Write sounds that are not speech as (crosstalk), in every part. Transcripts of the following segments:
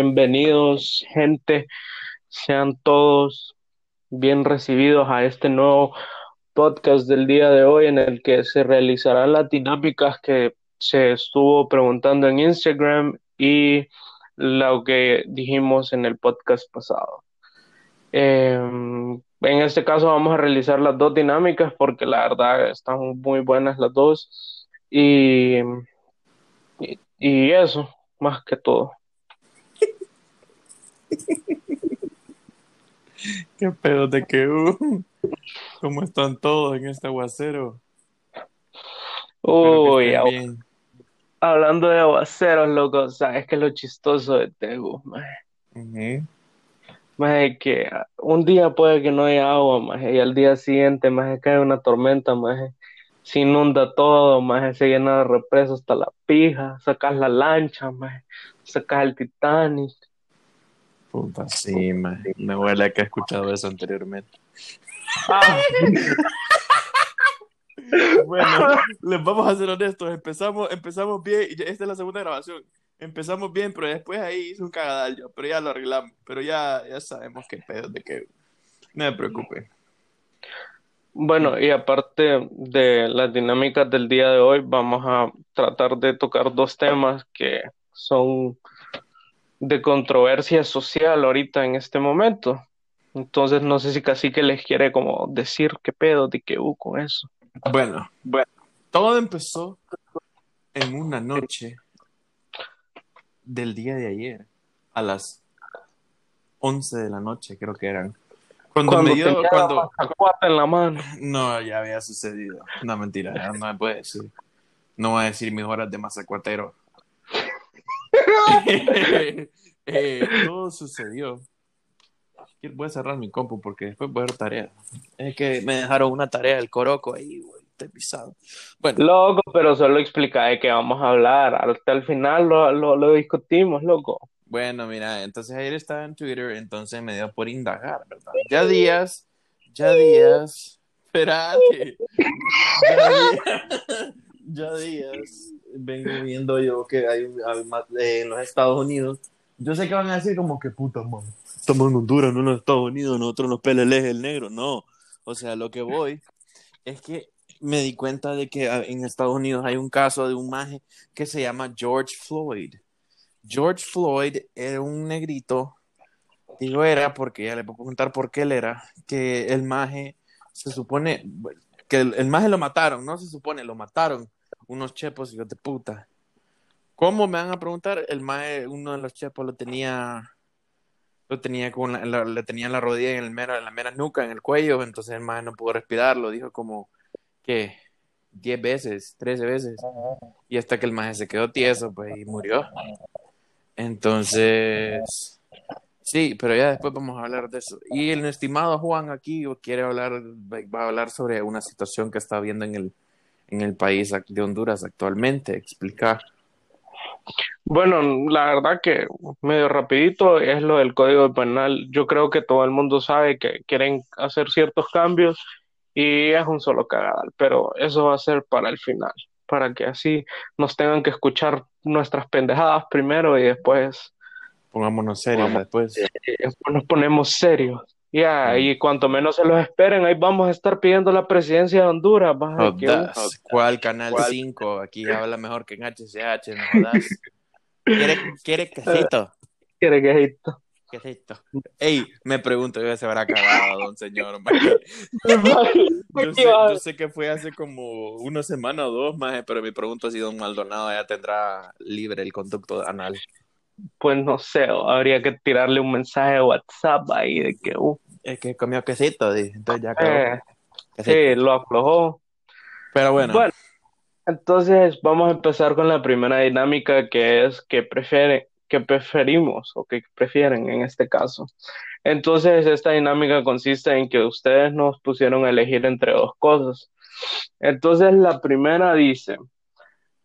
Bienvenidos, gente. Sean todos bien recibidos a este nuevo podcast del día de hoy en el que se realizarán las dinámicas que se estuvo preguntando en Instagram y lo que dijimos en el podcast pasado. Em, en este caso vamos a realizar las dos dinámicas porque la verdad están muy buenas las dos y, y eso, más que todo. ¿Qué pedo de que uh, ¿Cómo están todos en este aguacero? Uy, hablando de aguaceros, loco, ¿sabes qué es lo chistoso de Tegu? Más que un día puede que no haya agua, más y al día siguiente más cae una tormenta, más se inunda todo, más se llena de represas hasta la pija, sacas la lancha, más sacas el Titanic, Puta, sí, me, me huele que he escuchado eso anteriormente. Ah. (laughs) bueno, (laughs) les vamos a ser honestos. Empezamos, empezamos bien, y esta es la segunda grabación. Empezamos bien, pero después ahí hizo un cagadal yo, pero ya lo arreglamos. Pero ya, ya sabemos qué pedo, de que no me preocupe. Bueno, y aparte de las dinámicas del día de hoy, vamos a tratar de tocar dos temas que son de controversia social ahorita en este momento. Entonces no sé si casi que les quiere como decir qué pedo de qué hubo con eso. Bueno, bueno, todo empezó en una noche del día de ayer, a las 11 de la noche creo que eran. Cuando, me dio, cuando... en la mano. No, ya había sucedido. No, mentira, no me puede decir. No voy a decir mis horas de masacuatero. (laughs) Eh, todo sucedió. Voy a cerrar mi compu porque después voy a ver tarea. Es que me dejaron una tarea del coroco ahí, güey. pisado. Bueno. Loco, pero solo explica de qué vamos a hablar. Hasta el final lo, lo, discutimos, loco. Bueno, mira, entonces ayer estaba en Twitter, entonces me dio por indagar, ¿verdad? Ya días, ya días, espérate. Ya días, ya (laughs) días vengo viendo yo que hay, eh, en los Estados Unidos. Yo sé que van a decir como que puta, man. Estamos en Honduras, no en los Estados Unidos, nosotros nos pele el negro. No. O sea, lo que voy es que me di cuenta de que en Estados Unidos hay un caso de un maje que se llama George Floyd. George Floyd era un negrito, digo era porque ya le puedo contar por qué él era, que el maje se supone que el, el maje lo mataron, no se supone, lo mataron unos chepos, hijos de puta. ¿Cómo me van a preguntar? El mae, uno de los chepos lo tenía, lo tenía con la, le tenía la rodilla en, el mera, en la mera nuca, en el cuello, entonces el mae no pudo respirar, lo dijo como, que 10 veces, 13 veces, y hasta que el mae se quedó tieso, pues, y murió. Entonces, sí, pero ya después vamos a hablar de eso. Y el estimado Juan aquí quiere hablar, va a hablar sobre una situación que está viendo en el, en el país de Honduras actualmente? Explicar. Bueno, la verdad que medio rapidito es lo del Código Penal. Yo creo que todo el mundo sabe que quieren hacer ciertos cambios y es un solo cagadal, pero eso va a ser para el final, para que así nos tengan que escuchar nuestras pendejadas primero y después pongámonos serios después. después nos ponemos serios. Ya, y cuanto menos se los esperen, ahí vamos a estar pidiendo la presidencia de Honduras. ¿Cuál Canal 5? Aquí (laughs) habla mejor que en HCH, no ¿Quiere, ¿Quiere quesito? ¿Quiere quesito? Quesito. Ey, me pregunto, ¿ya se habrá acabado, don señor? (laughs) yo, sé, yo sé que fue hace como una semana o dos, más, pero me pregunto si don Maldonado ya tendrá libre el conducto anal pues no sé, habría que tirarle un mensaje de WhatsApp ahí de que, uh, es que comió quesito, entonces ya eh, Sí, lo aflojó. Pero bueno. Bueno, entonces vamos a empezar con la primera dinámica que es que prefiere, que preferimos o que prefieren en este caso. Entonces, esta dinámica consiste en que ustedes nos pusieron a elegir entre dos cosas. Entonces, la primera dice,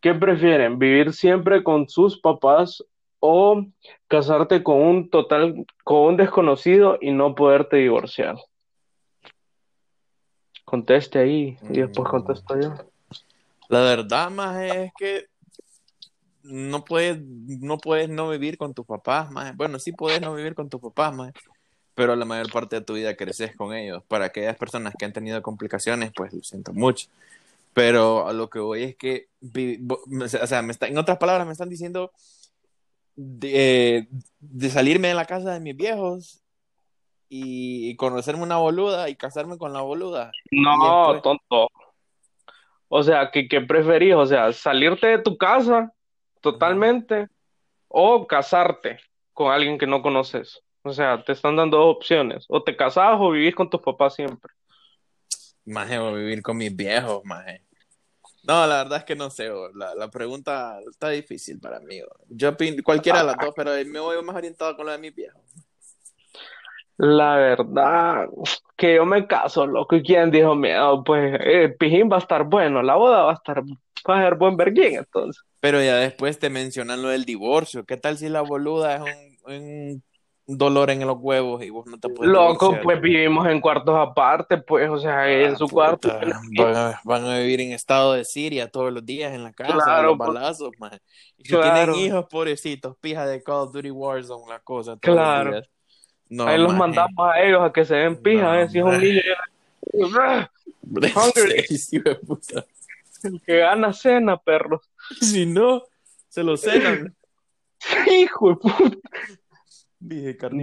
¿qué prefieren? ¿Vivir siempre con sus papás o casarte con un total, con un desconocido y no poderte divorciar. Conteste ahí y después mm. contesto yo. La verdad más es que no puedes, no puedes no vivir con tus papás, más. Bueno, sí puedes no vivir con tus papás, más. Pero la mayor parte de tu vida creces con ellos. Para aquellas personas que han tenido complicaciones, pues lo siento mucho. Pero a lo que voy es que, o sea, me está, en otras palabras, me están diciendo de, de salirme de la casa de mis viejos y conocerme una boluda y casarme con la boluda. No, tonto. O sea, ¿qué, ¿qué, preferís? O sea, salirte de tu casa totalmente o casarte con alguien que no conoces. O sea, te están dando dos opciones. O te casas o vivís con tus papás siempre. O vivir con mis viejos, más. No, la verdad es que no sé. La, la pregunta está difícil para mí. Yo cualquiera de las dos, pero me voy más orientado con lo de mis viejos. La verdad, que yo me caso, loco. ¿Y quién dijo miedo? Pues eh, Pijín va a estar bueno, la boda va a estar, va a ser buen verguín, entonces. Pero ya después te mencionan lo del divorcio. ¿Qué tal si la boluda es un, dolor en los huevos y vos no te puedes Loco, pues vivimos en cuartos aparte, pues, o sea, en su cuarto. Van a, vivir en estado de Siria todos los días en la casa, claro, los pues. balazos, man. Y si tienen hijos, pobrecitos, pija de Call of Duty Warzone, la cosa. claro. Ahí los mandamos a ellos a que se den pija, no, si es un niño. (laughs) El que gana cena, perros. Si no, se lo cenan. (laughs) Hijo de puta.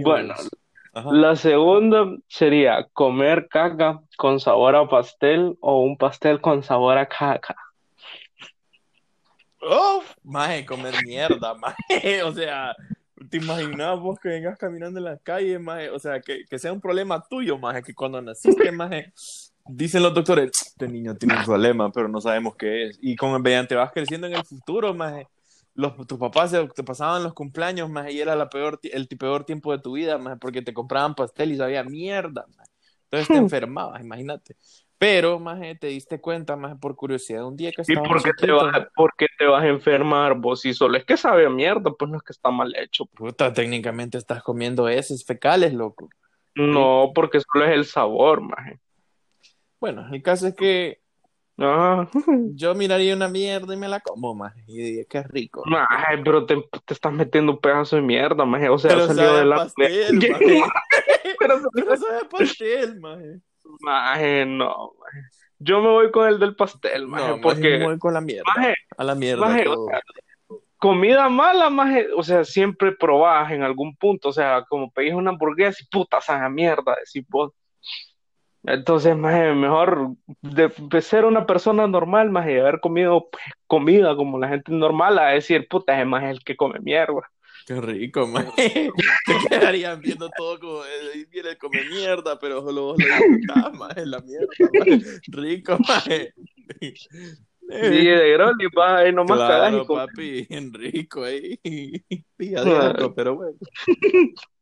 Bueno, la segunda sería comer caca con sabor a pastel o un pastel con sabor a caca. Oh, maje, comer mierda, (laughs) maje. O sea, ¿Te imaginas vos que vengas caminando en la calle, maje? O sea, que, que sea un problema tuyo, maje, que cuando naciste, (laughs) maje, dicen los doctores, este niño tiene un problema, pero no sabemos qué es. Y como mediante vas creciendo en el futuro, maje, los, tus papás te pasaban los cumpleaños, maje, y era la peor, el peor tiempo de tu vida, maje, porque te compraban pastel y sabía mierda, maje. Entonces te (laughs) enfermabas, imagínate. Pero, maje, te diste cuenta, maje, por curiosidad, un día que estabas... ¿Y por qué, te vas, por qué te vas a enfermar vos? Si solo es que sabe a mierda, pues no es que está mal hecho. Puta, técnicamente estás comiendo heces fecales, loco. No, porque solo es el sabor, maje. Bueno, el caso es que ah. (laughs) yo miraría una mierda y me la como, maje, y diría que es rico. Maje, pero te, te, estás metiendo un pedazo de mierda, maje, o sea, salió de la... Pastel, (laughs) maje. (laughs) pero, pero sabe pastel, maje. Maje, no, Yo me voy con el del pastel, maje, porque... me voy con la mierda. a la mierda. comida mala, maje, o sea, siempre probás en algún punto, o sea, como pedís una hamburguesa y puta, esa mierda, decís vos. Entonces, maje, mejor de, ser una persona normal, maje, haber comido pues, comida como la gente normal, a decir, puta, es más el que come mierda. Qué rico, man. (laughs) Te quedarían viendo todo como viene come mierda, pero solo vos lo disfrutás, man, la mierda, Rico, man. Sí, de Groli, pa, ahí nomás claro, papi, en rico ahí. (laughs) Pija pero bueno.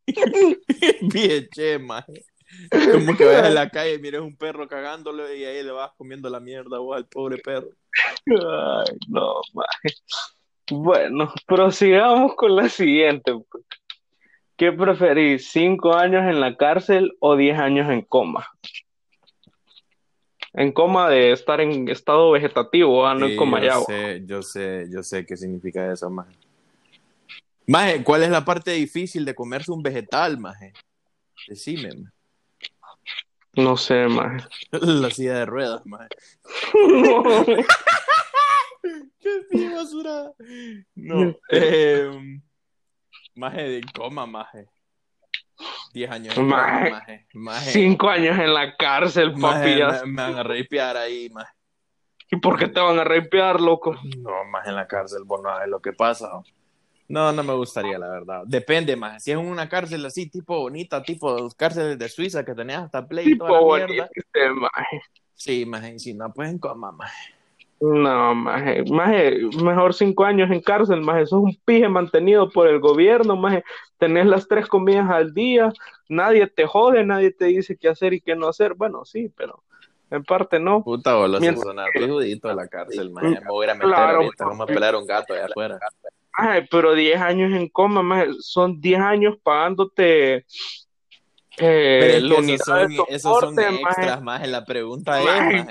(laughs) Bien che, man. (laughs) Como que vayas a la (laughs) calle y mires un perro cagándolo y ahí le vas comiendo la mierda vos al pobre perro. Ay, no, man. Bueno, prosigamos con la siguiente. ¿Qué preferís? ¿Cinco años en la cárcel o diez años en coma? En coma de estar en estado vegetativo, ah, no en coma yo Sé, yo sé, yo sé qué significa eso, maje. Maje, ¿cuál es la parte difícil de comerse un vegetal, maje? Decime, maje. No sé, maje. La silla de ruedas, maje. (laughs) ¡Qué basura! No. Eh, maje de coma, maje. Diez años en maje. maje. maje. Cinco años en la cárcel, papi. Me, me, van a reipear ahí, maje. ¿Y por qué te van a reipear, loco? No, más en la cárcel, vos no lo que pasa. No, no me gustaría, la verdad. Depende, más. Si es una cárcel así, tipo bonita, tipo cárceles de Suiza que tenías hasta play y toda la mierda. Maje. Sí, maje. Si no, pues en coma, maje. No, maje, maje, mejor cinco años en cárcel, maje, eso es un pije mantenido por el gobierno, maje, tenés las tres comidas al día, nadie te jode, nadie te dice qué hacer y qué no hacer, bueno, sí, pero en parte no. Puta bola, Mientras... sonar de la cárcel, maje, me voy a meter claro, ahorita, vamos a pelar un gato allá afuera. Maje, pero diez años en coma, maje, son diez años pagándote eh, Pero esos son, esos son extras, maje. La pregunta es, maje,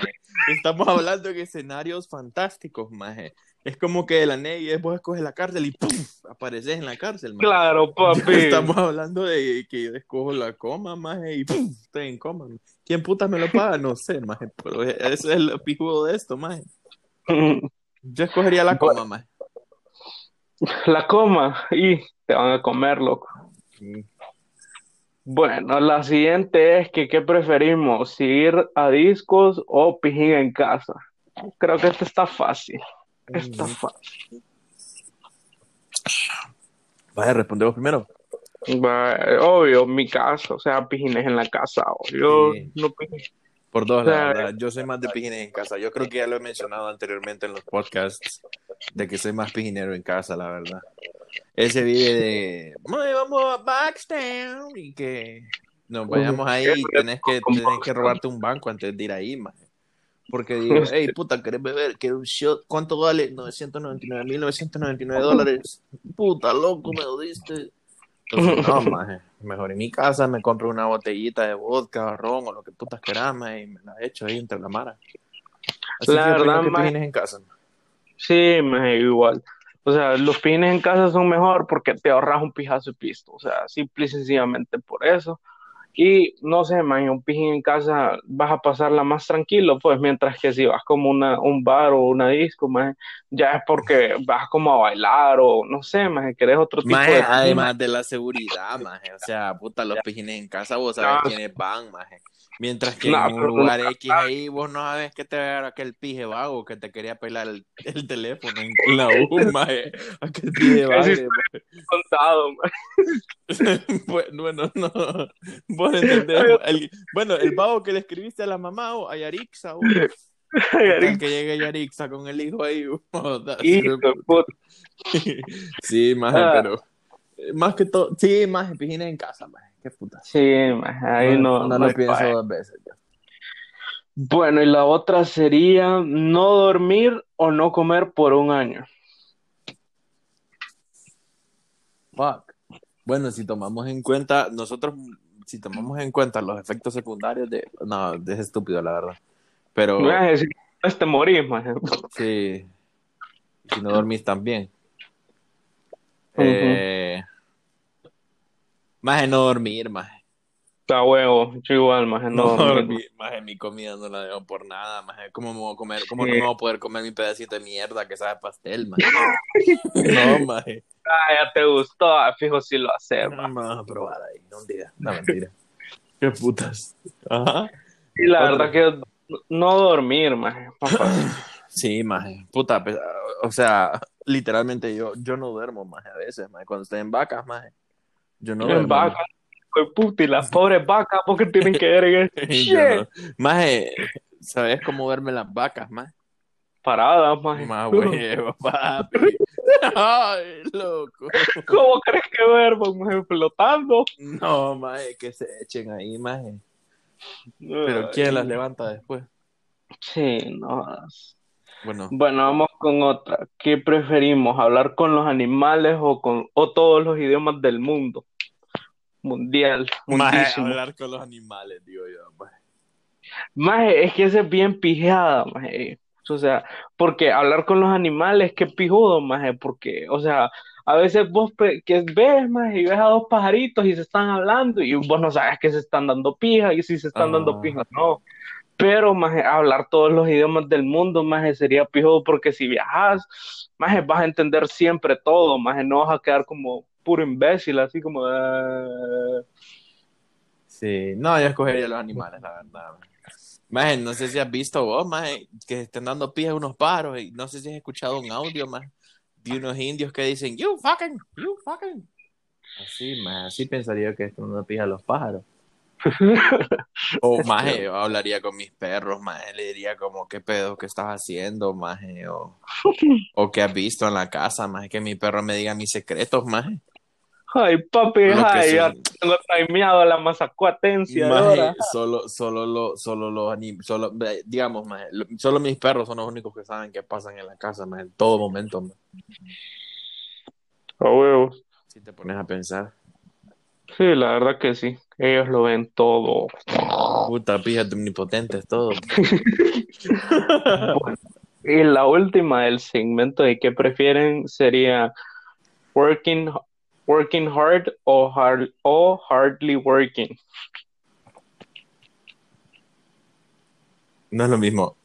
estamos hablando de escenarios fantásticos, maje. Es como que la y vos escoges la cárcel y ¡pum! apareces en la cárcel, maje. Claro, (laughs) papi. Estamos hablando de que yo escojo la coma, maje, y ¡pum! estoy en coma. ¿Quién putas me lo paga? No sé, maje, pero ese es el pijudo de esto, maje. (laughs) Yo escogería la coma, maje. La coma y te van a comer, loco. Bueno, la siguiente es que ¿qué preferimos? ¿Si ir a discos o pijín en casa? Creo que esta está fácil. Está fácil. Vaya, respondemos primero. Obvio, mi casa, o sea, pijines en la casa, obvio. Sí. No pijín. Por dos, la verdad. Yo soy más de pijines en casa. Yo creo que ya lo he mencionado anteriormente en los podcasts, de que soy más pijinero en casa, la verdad. Ese vive de, "Ay, vamos a Backstown y que nos vayamos ahí y tenés que, tenés que robarte un banco antes de ir ahí, maje. Porque digo, hey, puta, ¿querés beber? ¿Quieres un shot? ¿Cuánto vale? 999.999 dólares. Puta, loco, me lo diste. Entonces, (laughs) no, maje. Mejor en mi casa me compro una botellita de vodka, ron o lo que putas querás, maje, y me la echo ahí entre la mara. Así La verdad, que maje. en casa. Sí, me igual. O sea, los pijines en casa son mejor porque te ahorras un pijazo de pisto. O sea, simple y sencillamente por eso. Y no sé, man, un pijín en casa vas a pasarla más tranquilo, pues, mientras que si vas como una, un bar o una disco, man, ya es porque vas como a bailar o no sé, man, querés otro tipo Maje, de además de la seguridad, maje. O sea, puta, los pijines en casa, vos sabés No. quiénes van, maje. Mientras que No, en un lugar nunca X ahí, vos no sabes que te va a dar aquel pije vago que te quería pelar el, el teléfono en la (laughs) U, maje. Aquel pije vago. Contado, (laughs) bueno, no. Vos entendés. El- bueno, el vago que le escribiste a la mamá o a Yarixa, o que llegue Yarixa con el hijo ahí. (laughs) Hijo puta. Sí, maje, Ah. pero eh, más que todo, sí, más pijines en casa, maje. Qué puta. Sí, ahí no, no, no lo pienso pae. dos veces. ya. Bueno, y la otra sería no dormir o no comer por un año. Fuck. Bueno, si tomamos en cuenta, nosotros, si tomamos en cuenta los efectos secundarios de, no, es estúpido, la verdad. Pero, Me vas a decir, no te morís, man. sí, si no dormís también. Ujú. Eh, más de no dormir, más. Está huevo, yo igual, más no, No dormir. más de mi comida no la dejo por nada, más. ¿Cómo me voy a comer? ¿Cómo no me voy a poder comer mi pedacito de mierda que sabe pastel, más? (laughs) No, más. Ah, ya te gustó, ah, fijo si lo haces, man. Vamos a probar ahí, un día. No, mentira. Qué putas. Ajá. Y la Otra. verdad que no dormir, más. (laughs) Sí, maje. Puta, pues, o sea, literalmente yo, yo no duermo, maje, a veces, maje. Cuando estoy en vacas, maje. Yo no duermo. vacas, puta, y las (laughs) pobres vacas, porque tienen que ver en (laughs) este shit? no. Maje, ¿sabes cómo duermen las vacas, maje? Paradas, más. Más (laughs) huevo, papi. Ay, loco. ¿Cómo crees que duermo, más? Flotando. No, maje, que se echen ahí, maje. Pero Ay, ¿quién las levanta después? Sí, no. Bueno, Bueno, vamos con otra. ¿Qué preferimos, hablar con los animales o con o todos los idiomas del mundo? Mundial, maje, mundísimo. hablar con los animales, digo yo. Maje, es que esa es bien pijeada, maje. O sea, porque hablar con los animales, qué pijudo, maje, porque, o sea, a veces vos que ves, maje, y ves a dos pajaritos y se están hablando y vos no sabes que se están dando pija y si se están dando Ah. pija, no. Pero, maje, hablar todos los idiomas del mundo, maje, sería pijudo porque si viajas, maje, vas a entender siempre todo, maje, no vas a quedar como puro imbécil, así como... "Ah". Sí, no, yo escogería los animales, la verdad. Maje, no sé si has visto vos, maje, que estén dando pie a unos pájaros y no sé si has escuchado un audio, maje, de unos indios que dicen, you fucking, you fucking. Así, maje, así pensaría que están dando pie a los pájaros. (laughs) O, maje, yo hablaría con mis perros, maje, le diría como, ¿qué pedo que estás haciendo, maje? O, o qué has visto en la casa, maje, que mi perro me diga mis secretos, maje. Ay, papi, Lo ay, ya tengo timeado la mazacuatencia Maje, ahora. solo, solo, lo, solo los anim- solo, digamos, maje, lo- solo mis perros son los únicos que saben qué pasan en la casa, maje, en todo momento, maje, A huevos. si te pones a pensar. Sí, la verdad que sí. Ellos lo ven todo. Puta, píjate omnipotentes, todo. Bueno, (laughs) Y la última del segmento de qué prefieren sería working, working hard o, hard, o hardly working. No es lo mismo.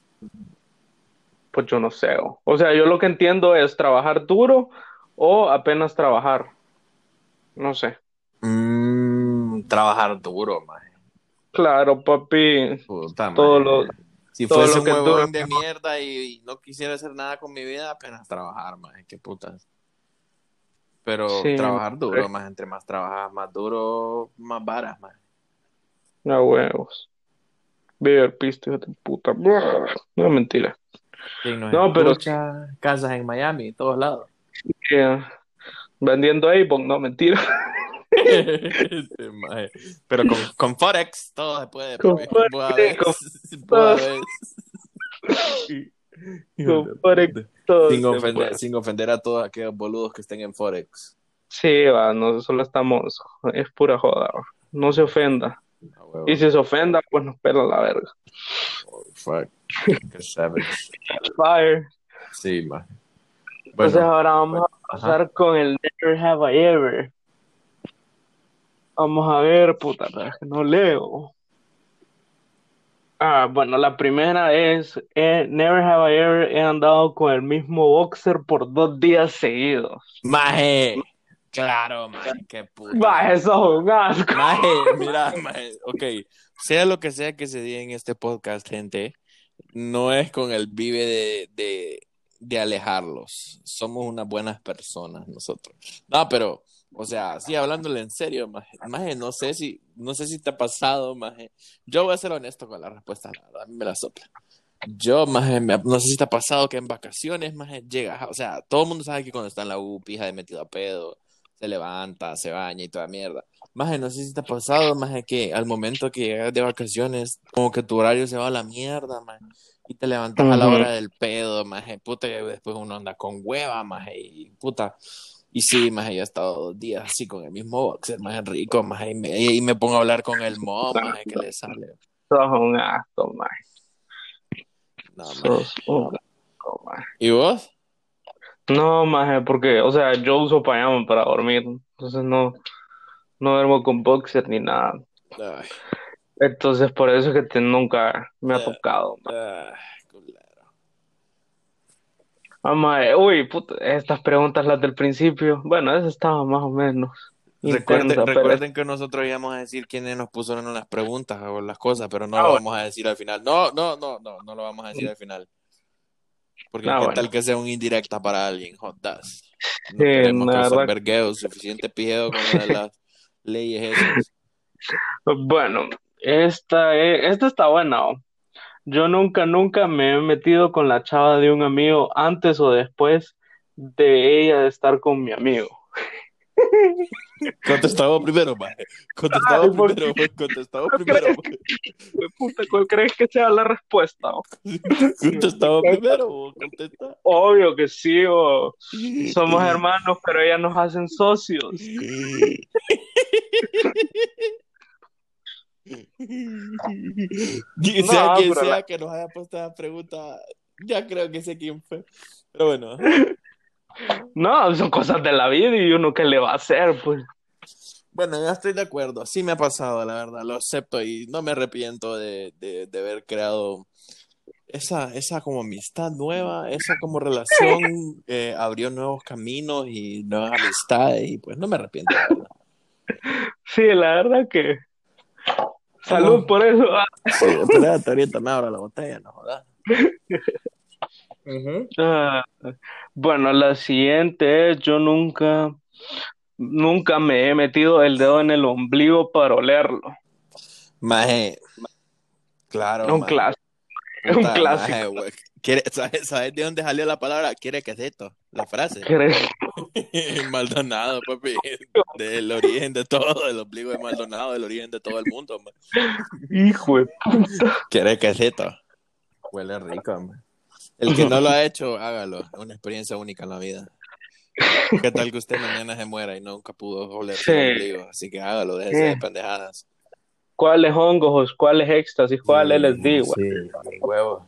Pues yo no sé. O sea, yo lo que entiendo es trabajar duro o apenas trabajar. No sé. Mm, trabajar duro, maje. Claro, papi. Puta, Todo lo- Si todo fuese lo un que es huevón duro. de mierda y, y no quisiera hacer nada con mi vida, apenas trabajar, maje. Qué putas. Pero Sí, trabajar duro, maje. más entre más trabajas, más duro, más varas, maje. A huevos. Beber pisto, hijo de puta. No, mentira. ¿Quién nos No, pero- escucha? Casas en Miami, todos lados. Eh, vendiendo Avon, no, mentira. (laughs) Pero con, con Forex todo se puede. Con. Forex, con (laughs) Forex Sin ofender, sin ofender a todos aquellos boludos que estén en Forex. Sí, va, no solo estamos, es pura joda, va. no se ofenda. Y si se ofenda, pues nos pela la verga. Oh, fuck. Qué savage. (laughs) Fire. Sí. Entonces Bueno, ahora vamos a pasar con el Never Have I Ever. Vamos a ver, puta, no leo. Ah, bueno, la primera es eh, Never Have I Ever he andado con el mismo boxer por dos días seguidos. maje. (laughs) Claro, maje. Qué puta. Va, eso es un asco. Maje, (laughs) mira, maje, ok, sea lo que sea que se diga en este podcast, gente, no es con el vive de, de, de alejarlos. Somos unas buenas personas nosotros. No, pero, o sea, sí, hablándole en serio, maje, maje, no sé si, no sé si te ha pasado, maje. Yo voy a ser honesto con la respuesta, la verdad, a mí me la sopla. Yo, maje, me- no sé si te ha pasado que en vacaciones, maje, llegas, o sea, todo el mundo sabe que cuando está en la U, pija de metido a pedo, se levanta, se baña y toda mierda. Maje, no sé si te ha pasado, maje, que al momento que llegas de vacaciones, como que tu horario se va a la mierda, maje, y te levantas a la hora del pedo, maje, puta, y después uno anda con hueva, maje, y puta. Y sí, maje, yo he estado dos días así con el mismo boxer, maje, rico, maje, y me, y me pongo a hablar con el mo, maje, que le sale. Sos un asco, man. No. Sos un asco, man. ¿Y vos? No, maje, porque, o sea, yo uso pijama para dormir, entonces no, no duermo con boxer ni nada. Ay, Entonces, por eso es que te- nunca me ha Eh. tocado. ay, culero. Ah, uy, puta, estas preguntas, las del principio, bueno, esa estaba más o menos Recuerden, intensa, pero recuerden que nosotros íbamos a decir quiénes nos pusieron las preguntas o las cosas, pero no Ah, lo bueno. vamos a decir al final. No, no, no, no, no lo vamos a decir al final. Porque Ah, qué bueno. tal que sea un indirecta para alguien, jodas. No Sí, queremos la verdad. suficiente pijeo con lo de las leyes esas. (laughs) Bueno, esta, es- esta está buena. ¿o? Yo nunca, nunca me he metido con la chava de un amigo antes o después de ella estar con mi amigo. (laughs) Contestamos primero, Ay, ¿por primero, contestamos ¿Por qué? (laughs) primero. (laughs) Puta, ¿cuál crees que sea la respuesta? o? Contestamos primero, contesta. Obvio que sí, o somos hermanos, pero ellas nos hacen socios. (laughs) Sea No, quien sea la- que nos haya puesto esa pregunta, ya creo que sé quién fue. Pero bueno, (laughs) No, son cosas de la vida y uno qué le va a hacer, pues. bueno, ya estoy de acuerdo. Sí me ha pasado, la verdad, lo acepto y no me arrepiento de, de, de haber creado esa, esa como amistad nueva, esa como relación (laughs) eh, abrió nuevos caminos y nuevas amistades y pues no me arrepiento, la verdad. Sí, la verdad que. Salud por eso. espérate, ahorita me abro la botella, no jodas. Ujú. Ah, bueno, la siguiente es, yo nunca, nunca me he metido el dedo en el ombligo para olerlo. Maje, claro, Un maje. clásico, un Puta, clásico. maje, güey. Quiere- ¿Sabes, sabes de dónde salió la palabra? ¿Quiere quesito? La frase. (laughs) Maldonado, papi. Del origen de todo, el ombligo de Maldonado, del origen de todo el mundo. man. Hijo de puta. ¿Quiere quesito? Huele rico, man. El que no lo ha hecho, hágalo. Es una experiencia única en la vida. ¿Qué tal que usted mañana se muera y nunca pudo oler su Sí. ombligo? Así que hágalo, déjese de pendejadas. ¿Cuáles hongos? ¿Cuáles éxtasis? ¿Cuáles les digo? Sí, huevo.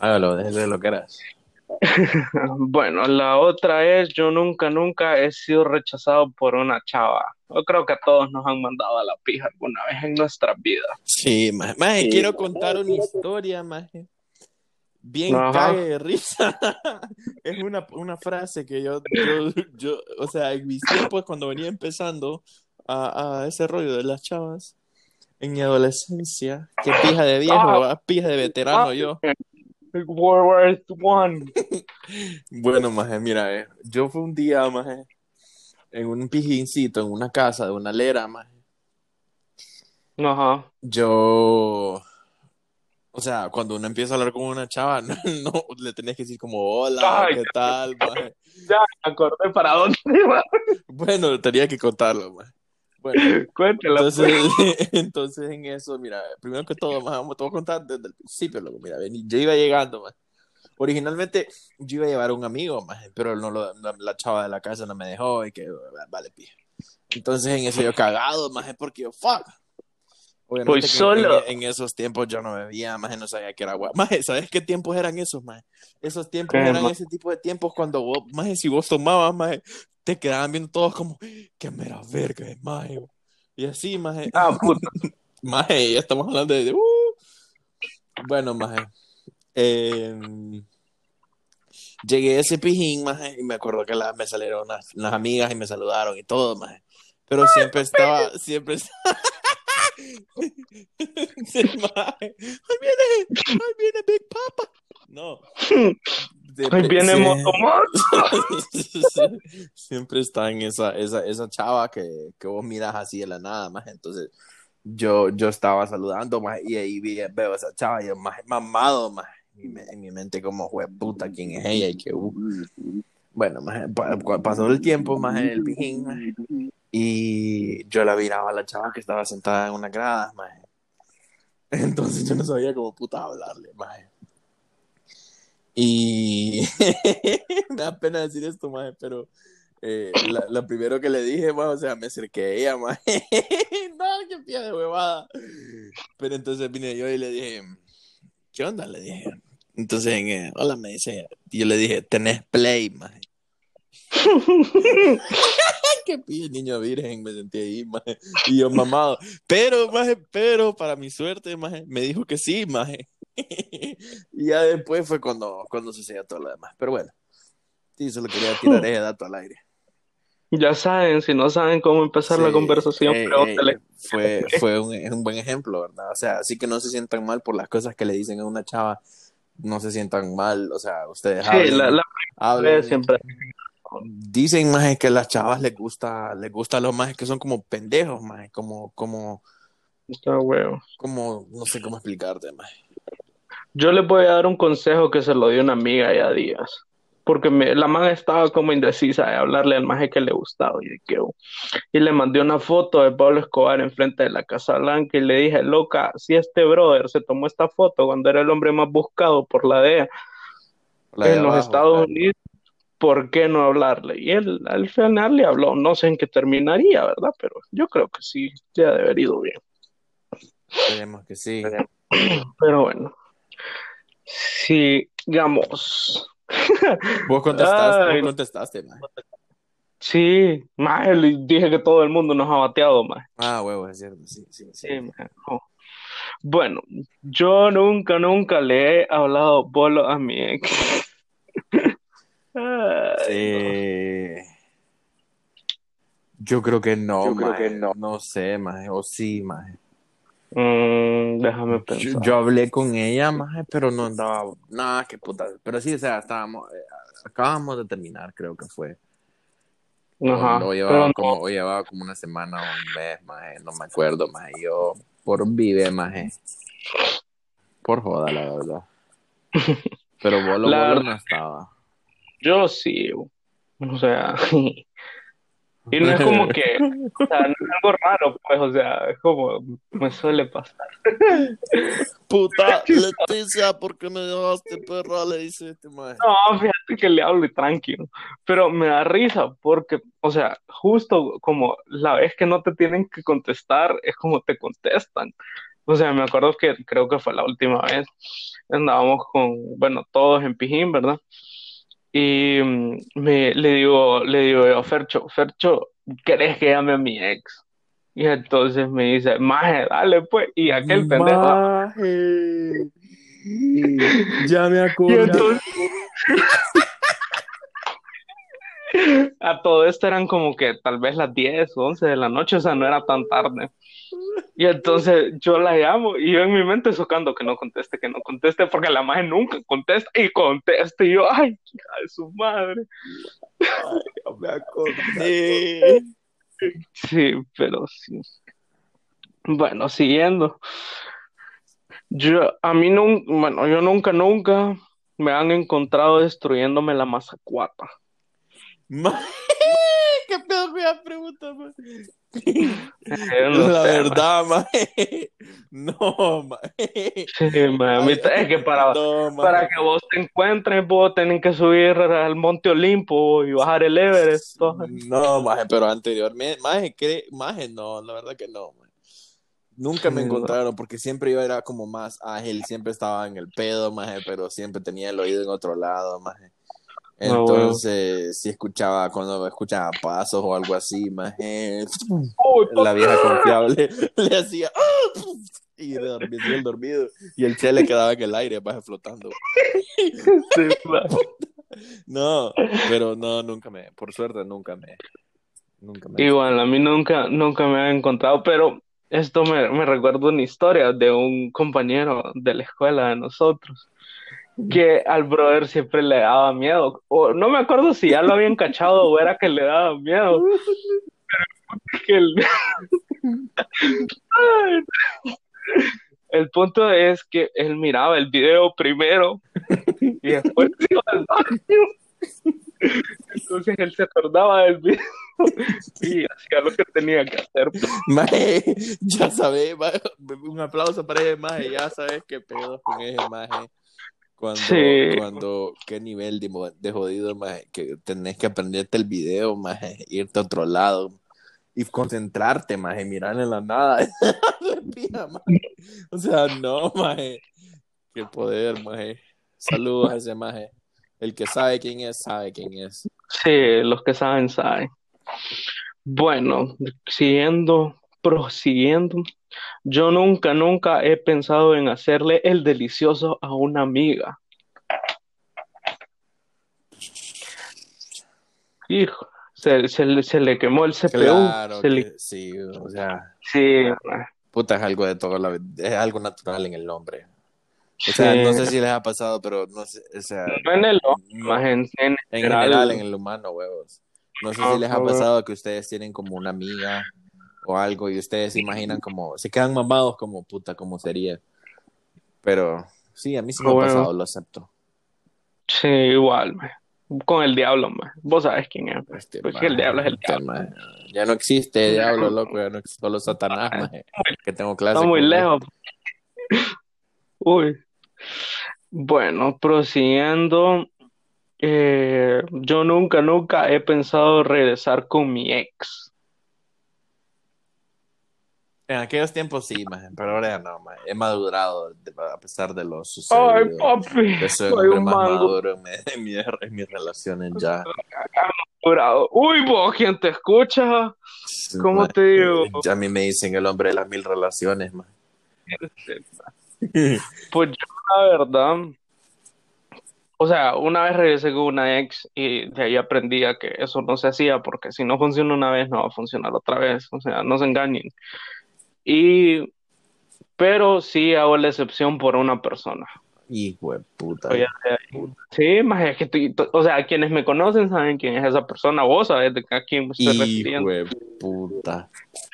Hágalo, déjese lo que eras. (laughs) Bueno, la otra es, yo nunca, nunca he sido rechazado por una chava. Yo creo que a todos nos han mandado a la pija alguna vez en nuestras vidas. Sí, maje. Maje, Sí. quiero contar una historia, maje. Bien Ajá. cague de risa. (laughs) es una, una frase que yo, yo, yo, o sea, en mis tiempos cuando venía empezando a, a ese rollo de las chavas, en mi adolescencia, qué pija de viejo, pija de veterano yo. World War One. (laughs) Bueno, maje, mira, eh, yo fui un día, maje, en un pijincito, en una casa de una lera, maje. Ajá. Yo, o sea, cuando uno empieza a hablar con una chava, (laughs) no, no, le tenés que decir como, hola, Ay, ¿qué tal, maje? Ya me acordé para dónde iba. Bueno, tenía que contarlo, maje. Bueno, (laughs) Cuéntela. pues. entonces, (laughs) entonces en eso, mira, primero que todo, maje, vamos- te voy a contar desde el principio, loco, mira, yo iba llegando, maje. Originalmente yo iba a llevar a un amigo, maje, pero no lo- la, la chava de la casa no me dejó y que vale pija. Entonces en eso yo cagado, maje, porque yo, fuck. Obviamente Pues solo. En, en esos tiempos yo no bebía, maje, no sabía que era agua. Maje, ¿sabes qué tiempos eran esos, maje? Esos tiempos ¿Qué, eran ese tipo de tiempos cuando vos, maje, si vos tomabas, maje, te quedaban viendo todos como, qué mera verga es, maje. Y así, maje, Ah, puta. (laughs) maje, ya estamos hablando de, uh. Bueno, maje, em, llegué a ese pijín, maje, y me acuerdo que la- me salieron unas, unas amigas y me saludaron y todo, maje. Pero siempre estaba, siempre estaba... (laughs) Sí, maje. Ahí viene, ahí viene Big Papa. No. (laughs) Ahí viene Sí. Motomot. (laughs) Siempre está en esa, esa, esa chava que, que vos miras así de la nada, más. Entonces, yo, yo estaba saludando, más, y ahí vi, veo a esa chava y yo, más mamado, más. Y me- en mi mente, como, jue puta, ¿quién es ella? Y que, uh. Bueno, más, pa- pa- pasó el tiempo, más en el pijín, maje, y yo la miraba a la chava que estaba sentada en una grada, más. Entonces, yo no sabía cómo puta hablarle, más. Y (laughs) me da pena decir esto, maje, pero eh, la, la primero que le dije, maje, o sea, me acerqué a ella, (laughs) maje. no, qué pía de huevada. Pero entonces vine yo y le dije, ¿qué onda? Le dije. Entonces, en, eh, hola, me dice. Y yo le dije, tenés play, maje. (laughs) qué pía, niño virgen, me sentí ahí, maje. Y yo mamado. Pero, maje, pero, para mi suerte, maje, me dijo que sí, maje. (laughs) y ya después fue cuando, cuando sucedió todo lo demás. Pero bueno, sí, solo quería tirar ese dato al aire. Ya saben, si no saben cómo empezar la Sí, conversación, ey, pregúntale. ey, fue, fue un, un buen ejemplo, ¿verdad? O sea, así que no se sientan mal por las cosas que le dicen a una chava. No se sientan mal, o sea, ustedes Sí, hablen, la, la hablen. siempre. Dicen más que a las chavas les gusta, les gusta los más que son como pendejos, más como, como, Está huevo. como, no sé cómo explicarte, más. Yo les voy a dar un consejo que se lo dio una amiga ya días. Porque me- la man estaba como indecisa de hablarle al maje que le gustaba. Y, de que, y le mandé una foto de Pablo Escobar enfrente de la Casa Blanca y le dije, loca, si este brother se tomó esta foto cuando era el hombre más buscado por la DEA La de en los abajo, Estados Unidos, ¿por qué no hablarle? Y él al final le habló. No sé en qué terminaría, ¿verdad? Pero yo creo que sí, ya de haber ido bien. Esperemos que sí. (clears throat) Pero bueno, sigamos. Vos contestaste, Ay. vos contestaste, más. Sí, le dije que todo el mundo nos ha bateado, mae. Ah, huevo, es cierto, sí, sí, sí. Sí, no. Bueno, yo nunca, nunca le he hablado bolo a mi ex. (laughs) Ay, Eh, Yo creo que no, Yo creo maje. que no. No sé, maje, o sí, maje. Mm, déjame pensar. yo hablé con ella, maje, pero no andaba, nada, qué puta. Pero sí, o sea, estábamos, eh, acabamos de terminar, creo que fue. O Ajá, lo llevaba no, como, llevaba como una semana o un mes, maje, no me acuerdo, maje. Yo, por vive, maje. Por joda, la verdad. (laughs) Pero bolo, La bolo verdad- no estaba. yo sí, o sea, (laughs) y no es como (laughs) que, o sea, no es algo raro, pues, o sea, es como me suele pasar. Puta, (laughs) Leticia, ¿por qué me dejaste, perra? Le dice este maje. No, fíjate que le hablo y tranquilo, pero me da risa porque, o sea, justo como la vez que no te tienen que contestar es como te contestan. O sea, me acuerdo que creo que fue la última vez. Andábamos con, bueno, todos en Pijín, ¿verdad? Y mm, me, le digo, le digo yo, Fercho, Fercho, ¿querés que llame a mi ex? Y entonces me dice, maje, dale pues. Y aquel pendejo. Maje. Ya me (laughs) Y acuerdo. entonces, (laughs) a todo esto eran como que tal vez las 10 o 11 de la noche, o sea, no era tan tarde. Y entonces yo la llamo y yo en mi mente socando que no conteste, que no conteste, porque la maje nunca contesta y contesta. Y yo, ay, hija de su madre. Ya me acordé. (laughs) Sí, pero sí. Bueno, siguiendo. Yo, a mí nunca, bueno, yo nunca, nunca me han encontrado destruyéndome la mazacuata. ¿Qué pedo con esa pregunta, man? (laughs) No La sé, verdad, maje. (laughs) No, maje. Sí, ma, a mí es que para, No, para que vos te encuentres, vos tenés que subir al Monte Olimpo y bajar el Everest. todo. No, maje, pero anteriormente, maje. Maje, no, la verdad que no. Nunca me encontraron porque siempre yo era como más ágil, siempre estaba en el pedo, maje, pero siempre tenía el oído en otro lado, maje. Ah, bueno. Entonces, si escuchaba, cuando escuchaba pasos o algo así, maje, Uy, la vieja confiable (laughs) le hacía y dormía el dormido y el che le quedaba en el aire, maje, flotando. sí, ma. (laughs) No, pero no, nunca me, por suerte nunca me, nunca me. Igual, a mí nunca, nunca me han encontrado, pero esto me, me recuerda una historia de un compañero de la escuela de nosotros, que al brother siempre le daba miedo, o no me acuerdo si ya lo habían cachado o era que le daba miedo, pero que el... El punto es que él miraba el video primero y después iba al. Entonces él se acordaba del video y hacía lo que tenía que hacer. Maje, ya sabes, un aplauso para ese maje, ya sabes qué pedo con ese maje. Cuando, Sí. cuando, qué nivel de, de jodido, maje, que tenés que aprenderte el video, maje, irte a otro lado y concentrarte, maje, mirar en la nada. (laughs) O sea, no, maje, qué poder, maje. Saludos a ese maje. El que sabe quién es, sabe quién es. Sí, los que saben, saben. Bueno, siguiendo, prosiguiendo, yo nunca, nunca he pensado en hacerle el delicioso a una amiga. Hijo, se, se, le- se le quemó el CPU. Claro, se le- que sí, o sea. sí, ma, Puta, es algo de todo, la, es algo natural en el hombre. O sea, sí. no sé si les ha pasado, pero no sé, o sea, No en el hombre, no- más en, en en general. en el humano, huevos. No sé si les ha pasado que ustedes tienen como una amiga o algo y ustedes se imaginan como, se quedan mamados como, puta, ¿cómo sería? Pero sí, a mí sí me ha pasado, lo acepto. Sí, igual. Con el diablo, ma. Vos sabés quién es. Este, Porque el diablo es el este, diablo. Ya no existe diablo, loco, ya no existe solo Satanás, que tengo clase Está muy lejos. (laughs) Uy. Bueno, prosiguiendo, eh, yo nunca, nunca he pensado regresar con mi ex. En aquellos tiempos sí, pero ahora no. He madurado a pesar de lo Ay, sucedido. papi, Yo soy soy un más maduro en, en mi- en mis relaciones ya. bravo. Uy, vos, ¿quién te escucha? ¿Cómo te digo? Ya a mí me dicen el hombre de las mil relaciones, maje. (laughs) Pues yo, la verdad, o sea, una vez regresé con una ex y de ahí aprendí a que eso no se hacía porque si no funciona una vez no va a funcionar otra vez, o sea, no se engañen. Y, pero sí hago la excepción por una persona. Hijo de puta. Oye, Sí, más es que tú- o sea, quienes me conocen saben quién es esa persona, vos sabés de a quién me estoy Hijo refiriendo. de puta.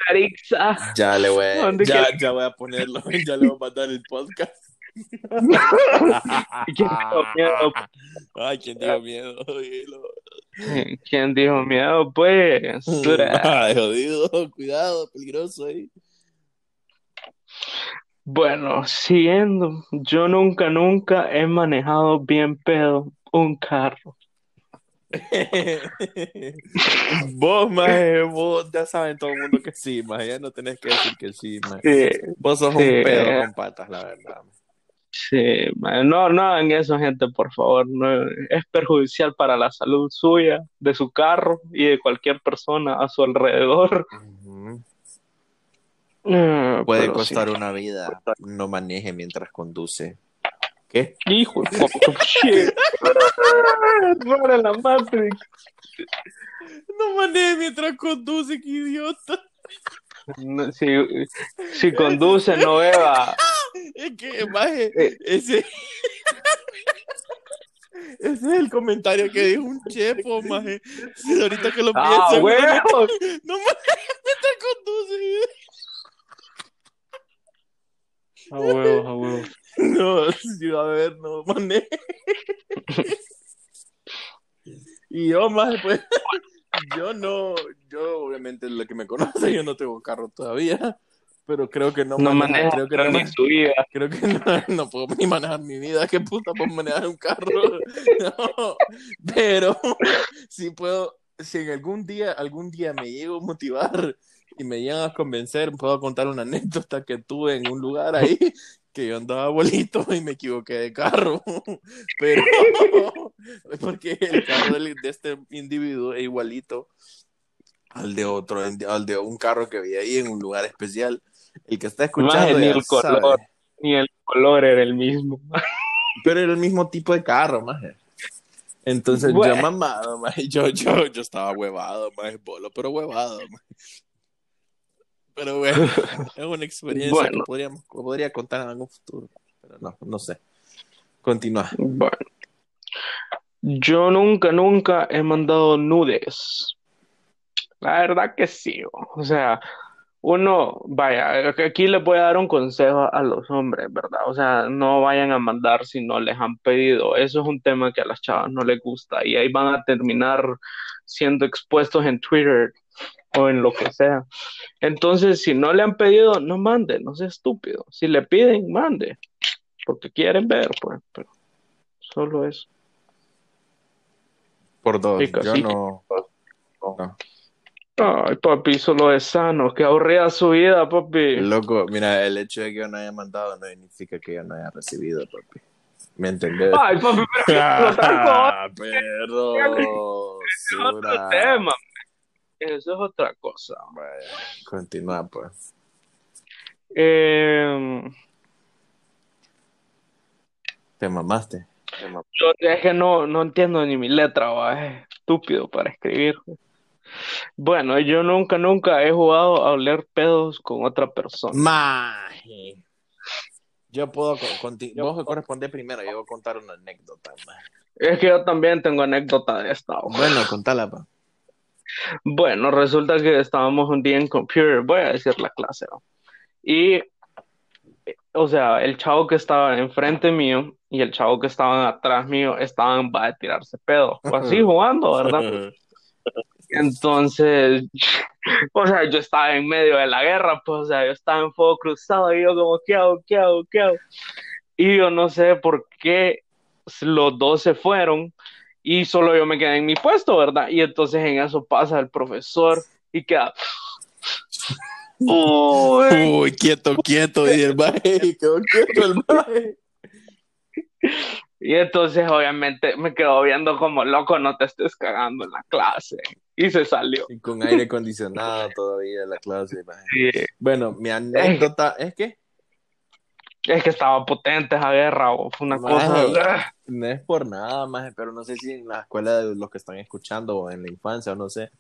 Carixa. Ya le voy a, ¿Dónde ya, ya voy a ponerlo, (laughs) ya le voy a mandar el podcast. (laughs) ¿Quién dijo miedo? Ay, ¿quién dijo miedo? ¿Quién dijo miedo? Pues. (laughs) Ay, jodido, cuidado, peligroso ahí. Bueno, siguiendo, yo nunca, nunca he manejado bien pedo un carro. (laughs) vos, maje, vos ya saben todo el mundo que sí, maje, ya no tenés que decir que sí, maje. Sí, Vos sos Sí. un pedo con patas, la verdad. sí, ma, no, no hagan eso, gente, por favor. No, es perjudicial para la salud suya, de su carro y de cualquier persona a su alrededor. Ujú. Puede pero costar sí. una vida, no maneje mientras conduce. ¿Qué? Hijo de (laughs) en la Matrix. No maneje mientras conduce, qué idiota. No, Si, si conduce, no beba. Es que, maje, Eh. ese... Ese es el comentario que dijo un chepo, maje. Si ahorita que lo ¡Ah, pienso, huevos! (laughs) no maneje mientras conduce. A huevos, a huevos. (laughs) No, sí, a ver, no maneje. Y yo, más pues, (laughs) yo no, yo obviamente lo que me conoce, yo no tengo carro todavía, pero creo que no, No maneja, maneja creo que no, ni su vida. creo que no, no puedo ni manejar mi vida, qué puta puedo manejar un carro, (laughs) No, pero sí puedo, si en algún día, algún día me llego a motivar y me llegan a convencer, puedo contar una (laughs) anécdota que tuve en un lugar ahí, que yo andaba abuelito y me equivoqué de carro, (laughs) pero (laughs) porque el carro de este individuo es igualito al de otro, al de un carro que vi ahí en un lugar especial. El que está escuchando ni el sabe. color. Ni el color era el mismo. Pero era el mismo tipo de carro, maje. Entonces Bueno. yo mamado, maje. Yo, yo, yo estaba huevado, maje, bolo, pero huevado, maje. Pero bueno, (laughs) es una experiencia Bueno. que podríamos, podría contar en algún futuro. Pero no, no sé. Continúa. Bueno. Yo nunca, nunca he mandado nudes. La verdad que sí. O sea, uno, vaya, aquí les voy a dar un consejo a los hombres, ¿verdad? O sea, no vayan a mandar si no les han pedido. Eso es un tema que a las chavas no les gusta y ahí van a terminar siendo expuestos en Twitter o en lo que sea. Entonces, si no le han pedido, no mande, no sea estúpido. Si le piden, mande, porque quieren ver, pues, pero solo eso. Por dos. Yo no. no. Ay, papi, solo es sano, que aburrida su vida, papi. Loco, mira, el hecho de que yo no haya mandado no significa que yo no haya recibido, papi. ¿Me entendés? Ay, papi, pero (laughs) Ah, (laughs) es otro tema. Eso es otra cosa. Vaya, continúa, pues. Eh, Te mamaste. yo es que no, no entiendo ni mi letra, va, es estúpido para escribir. Bueno, yo nunca, nunca he jugado a oler pedos con otra persona. Maje. Yo puedo con- conti- Vos corresponde primero, yo voy a contar una anécdota. maje. Es que yo también tengo anécdota de esta. va. Bueno, contala, pa. Bueno, resulta que estábamos un día en computer, voy a decir la clase, ¿no? Y, o sea, el chavo que estaba enfrente mío y el chavo que estaba atrás mío estaban va a tirarse pedo, o así jugando, ¿verdad? (laughs) Entonces, (laughs) o sea, yo estaba en medio de la guerra, pues, o sea, yo estaba en fuego cruzado y yo como, ¿qué hago? ¿Qué hago? ¿Qué hago? Y yo no sé por qué los dos se fueron y solo yo me quedé en mi puesto, ¿verdad? Y entonces en eso pasa el profesor y queda... (laughs) Uy, Uy, quieto, quieto. Y el maje, quedó quieto el maje. Y entonces obviamente me quedo viendo como loco, no te estés cagando en la clase. Y se salió. Y con aire acondicionado todavía en la clase, maje. Sí. Bueno, mi anécdota es que Es que estaba potente esa guerra, o fue una Maje. cosa... no es por nada, más, pero no sé si en la escuela de los que están escuchando o en la infancia o no sé.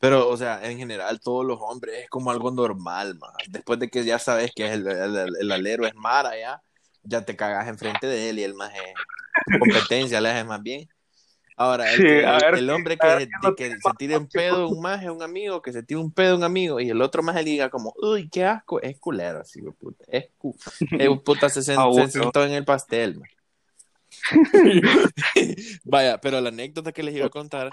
Pero, o sea, en general, todos los hombres es como algo normal, más. Después de que ya sabes que el, el, el- el alero es Mara, ya, ya te cagas enfrente de él y el más es competencia, le haces más bien. Ahora, el, Sí, que- a ver, el hombre ver que, lo que se tire un pedo un maje, un amigo, que se tire un pedo un amigo, y el otro más le diga como, uy, qué asco, es culero, así, puta. Es, cu (laughs) es puta, se, se sentó en el pastel, man. (laughs) Vaya, pero la anécdota que les iba a contar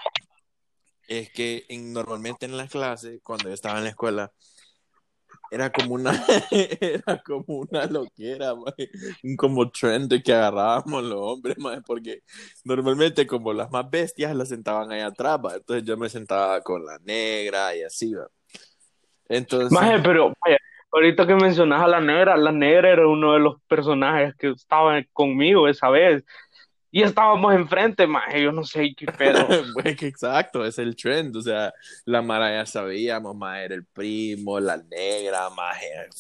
es que en- normalmente en las clases, cuando yo estaba en la escuela, era como una, (laughs) era como una loquera. Un como trend que agarrábamos los hombres, porque normalmente como las más bestias las sentaban ahí atrás, va. entonces yo me sentaba con la negra y así, va. Entonces, Maje, pero ahorita que mencionas a la negra, la negra era uno de los personajes que estaba conmigo esa vez. Y estábamos enfrente, maje, yo no sé qué pedo. (laughs) Que exacto, es el trend, o sea, la Mara ya sabíamos, más era el primo, la negra, más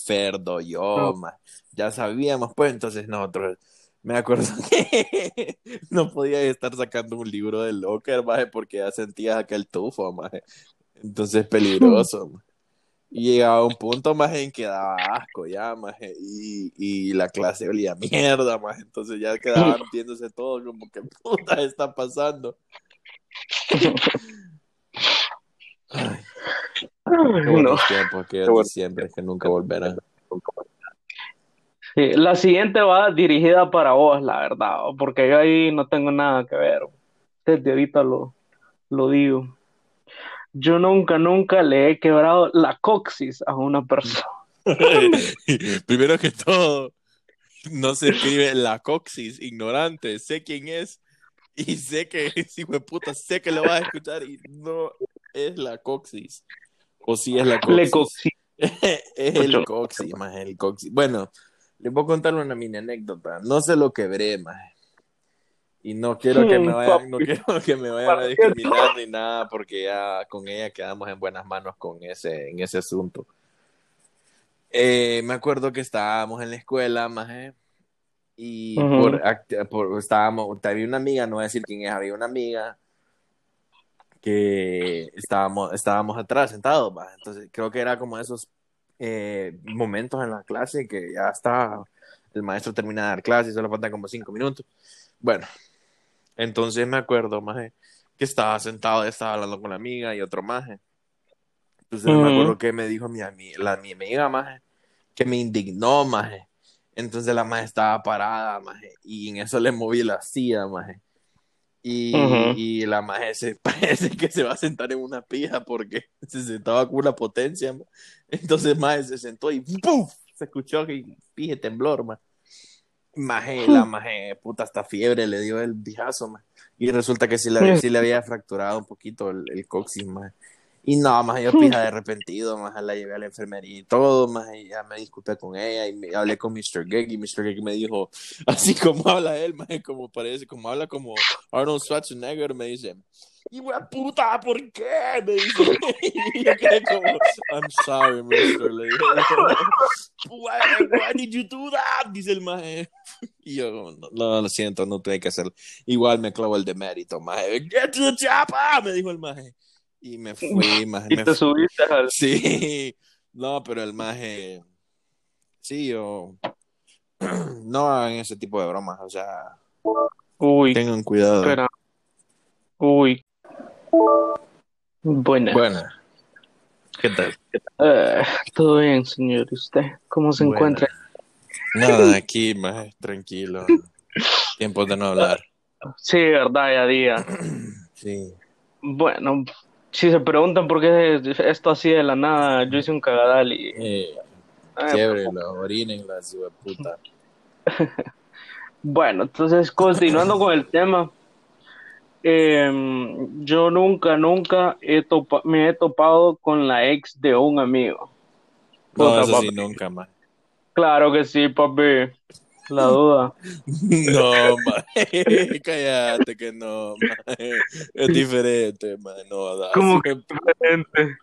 Ferdo, yo, No. más, ya sabíamos, pues entonces nosotros, me acuerdo (laughs) que no podía estar sacando un libro de locker, maje, porque ya sentías aquel tufo, maje, entonces peligroso, (laughs) maje. Y llegaba un punto más en que daba asco ya, maje, y, y la clase olía mierda, más entonces ya quedaban viéndose (laughs) todo como que puta está pasando. Ay, qué No. buenos tiempos, aquellos Qué bueno. diciembre que nunca volverán. Sí, la siguiente va dirigida para vos, la verdad, porque yo ahí no tengo nada que ver. Desde ahorita lo, lo digo. Yo nunca, nunca le he quebrado la coxis a una persona. (laughs) Primero que todo, no se escribe la coxis, ignorante, sé quién es y sé que, (laughs) hijo de puta, sé que lo vas a escuchar y no es la coxis. O sí es la Le coxis. (laughs) es el coxis, más el coxis. Bueno, les voy a contar una mini anécdota. No se lo quebré, más. Y no quiero que me vayan, no quiero que me vayan a discriminar ni nada, porque ya con ella quedamos en buenas manos con ese, en ese asunto. Eh, me acuerdo que estábamos en la escuela, maje, y Ujú. por, act- por- estábamos, había una amiga, no voy a decir quién es, había una amiga que estábamos, estábamos atrás sentados, maje. entonces creo que era como esos eh, momentos en la clase que ya está, el maestro termina de dar clase y solo faltan como cinco minutos. Bueno, entonces me acuerdo, maje, que estaba sentado, estaba hablando con la amiga y otro maje. Entonces me Ujú. acuerdo que me dijo mi, la, mi amiga, maje, que me indignó, maje. Entonces la maje estaba parada, maje, y en eso le moví la silla, maje. Y, y la maje se (laughs) parece que se va a sentar en una pija porque se sentaba con una potencia, ma. Entonces maje se sentó y ¡puf! Se escuchó que pije temblor, maje. Maje, (laughs) la maje, puta, hasta fiebre le dio el vijazo, maje. Y resulta que sí le, sí le había fracturado un poquito el, el coxis, maje. Y no, más yo pija (laughs) de arrepentido, más la llevé a la enfermería y todo, más ya me disculpé con ella y me, hablé con Mr. Gig y Mr. Gig me dijo, (laughs) así como habla él, más como parece, como habla como Arnold Schwarzenegger, me dice, y wea puta, ¿por qué? Me dice, (laughs) y yo quedé como, I'm sorry, Mr. Le dije, why, why did you do that? Dice el maje. Y yo, no, no, lo siento, no tuve que hacerlo. Igual me clavo el demérito, maje. Get to the chapa, me dijo el maje. Y me (laughs) fui, maje. Y me te fui. subiste al... Sí, no, pero el maje, sí, yo, (clears throat) no hagan ese tipo de bromas, o sea, Uy, tengan cuidado. espera. Uy. Buena. Bueno, ¿qué tal? Eh, todo bien, señor. ¿Y usted cómo se encuentra? Nada, (laughs) aquí, maje, tranquilo. (laughs) Tiempo de no hablar. Sí, verdad, ya día. (clears throat) Sí. Bueno, si se preguntan por qué esto así de la nada, yo hice un cagadal y... Eh, eh, quiebre, la orinen, la ciudad puta. (laughs) Bueno, entonces continuando con el tema, eh, yo nunca, nunca he topa- me he topado con la ex de un amigo. No, Puta, eso sí, nunca, más. Claro que sí, papi. La duda. (laughs) No, maje, cállate que no, maje. Es diferente, maje, no, da. ¿Cómo que diferente?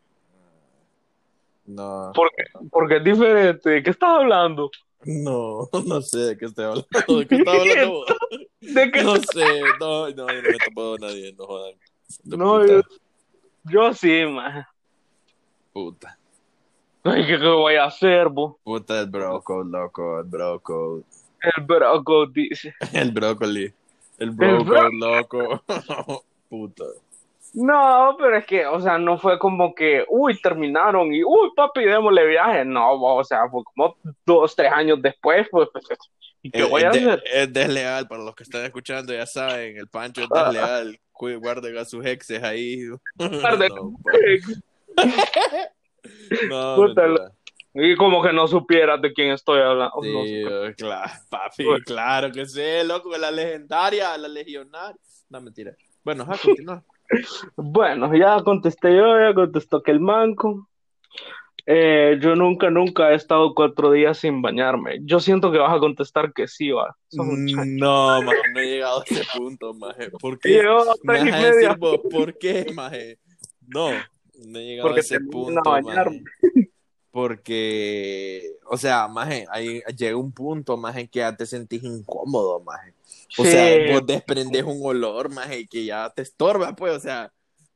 No, ¿Por qué? Porque es diferente. ¿De qué estás hablando? no, no sé de qué estoy hablando. (laughs) ¿De qué estás hablando vos? ¿De qué? No sé, no, no, yo no me he topado a nadie, no jodan. De (laughs) No, yo, yo sí, man. puta, Ay, ¿qué, qué voy a hacer, vos? puta el brócoli, loco, el brócoli, El broco dice. (laughs) el brócoli, el brócoli, loco, (laughs) puta. No, pero es que, o sea, no fue como que, uy, terminaron y, uy, papi, démosle viaje. No, o sea, fue como dos, tres años después, pues, pues, ¿y qué Es, voy a de- hacer? es desleal, para los que están escuchando, ya saben, el Pancho es Ah. desleal, guarden a sus exes ahí. (laughs) Guarden- No, pa- no, Puta. Y como que no supieras de quién estoy hablando. Sí, No sé. oh, claro, papi, Bueno. claro que sí, loco, la legendaria, la legionaria. No, mentira. Bueno, ja, continúa. (laughs) Bueno, ya contesté yo, ya contestó que el manco. Eh, yo nunca, nunca he estado cuatro días sin bañarme. Yo siento que vas a contestar que sí, va. Chancho. No, maje, no he llegado a ese punto, maje. ¿Por qué? Me vas a decir vos, ¿por qué, maje? No, no he llegado porque a ese punto, maje. Porque, o sea, maje, ahí llega un punto, maje, que ya te sentís incómodo, maje. O Sí. sea, vos desprendes un olor, maje, que ya te estorba, pues, o sea,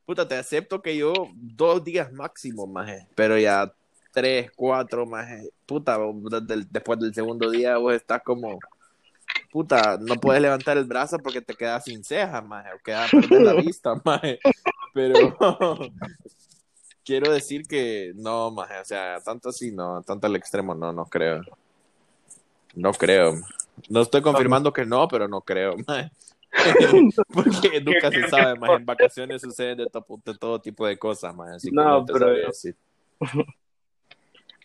puta, te acepto que yo dos días máximo, maje, pero ya tres, cuatro, maje, puta, vos después del segundo día vos estás como, puta, no puedes levantar el brazo porque te quedas sin cejas, maje, o quedas perder la (laughs) vista, maje, pero (laughs) quiero decir que no, maje, o sea, tanto así, no, tanto al extremo, no, no creo. No creo. No estoy confirmando que no, pero no creo, maje. (laughs) Porque nunca se sabe, maje. En vacaciones suceden de, to- de todo tipo de cosas. Así que No, pero- decir.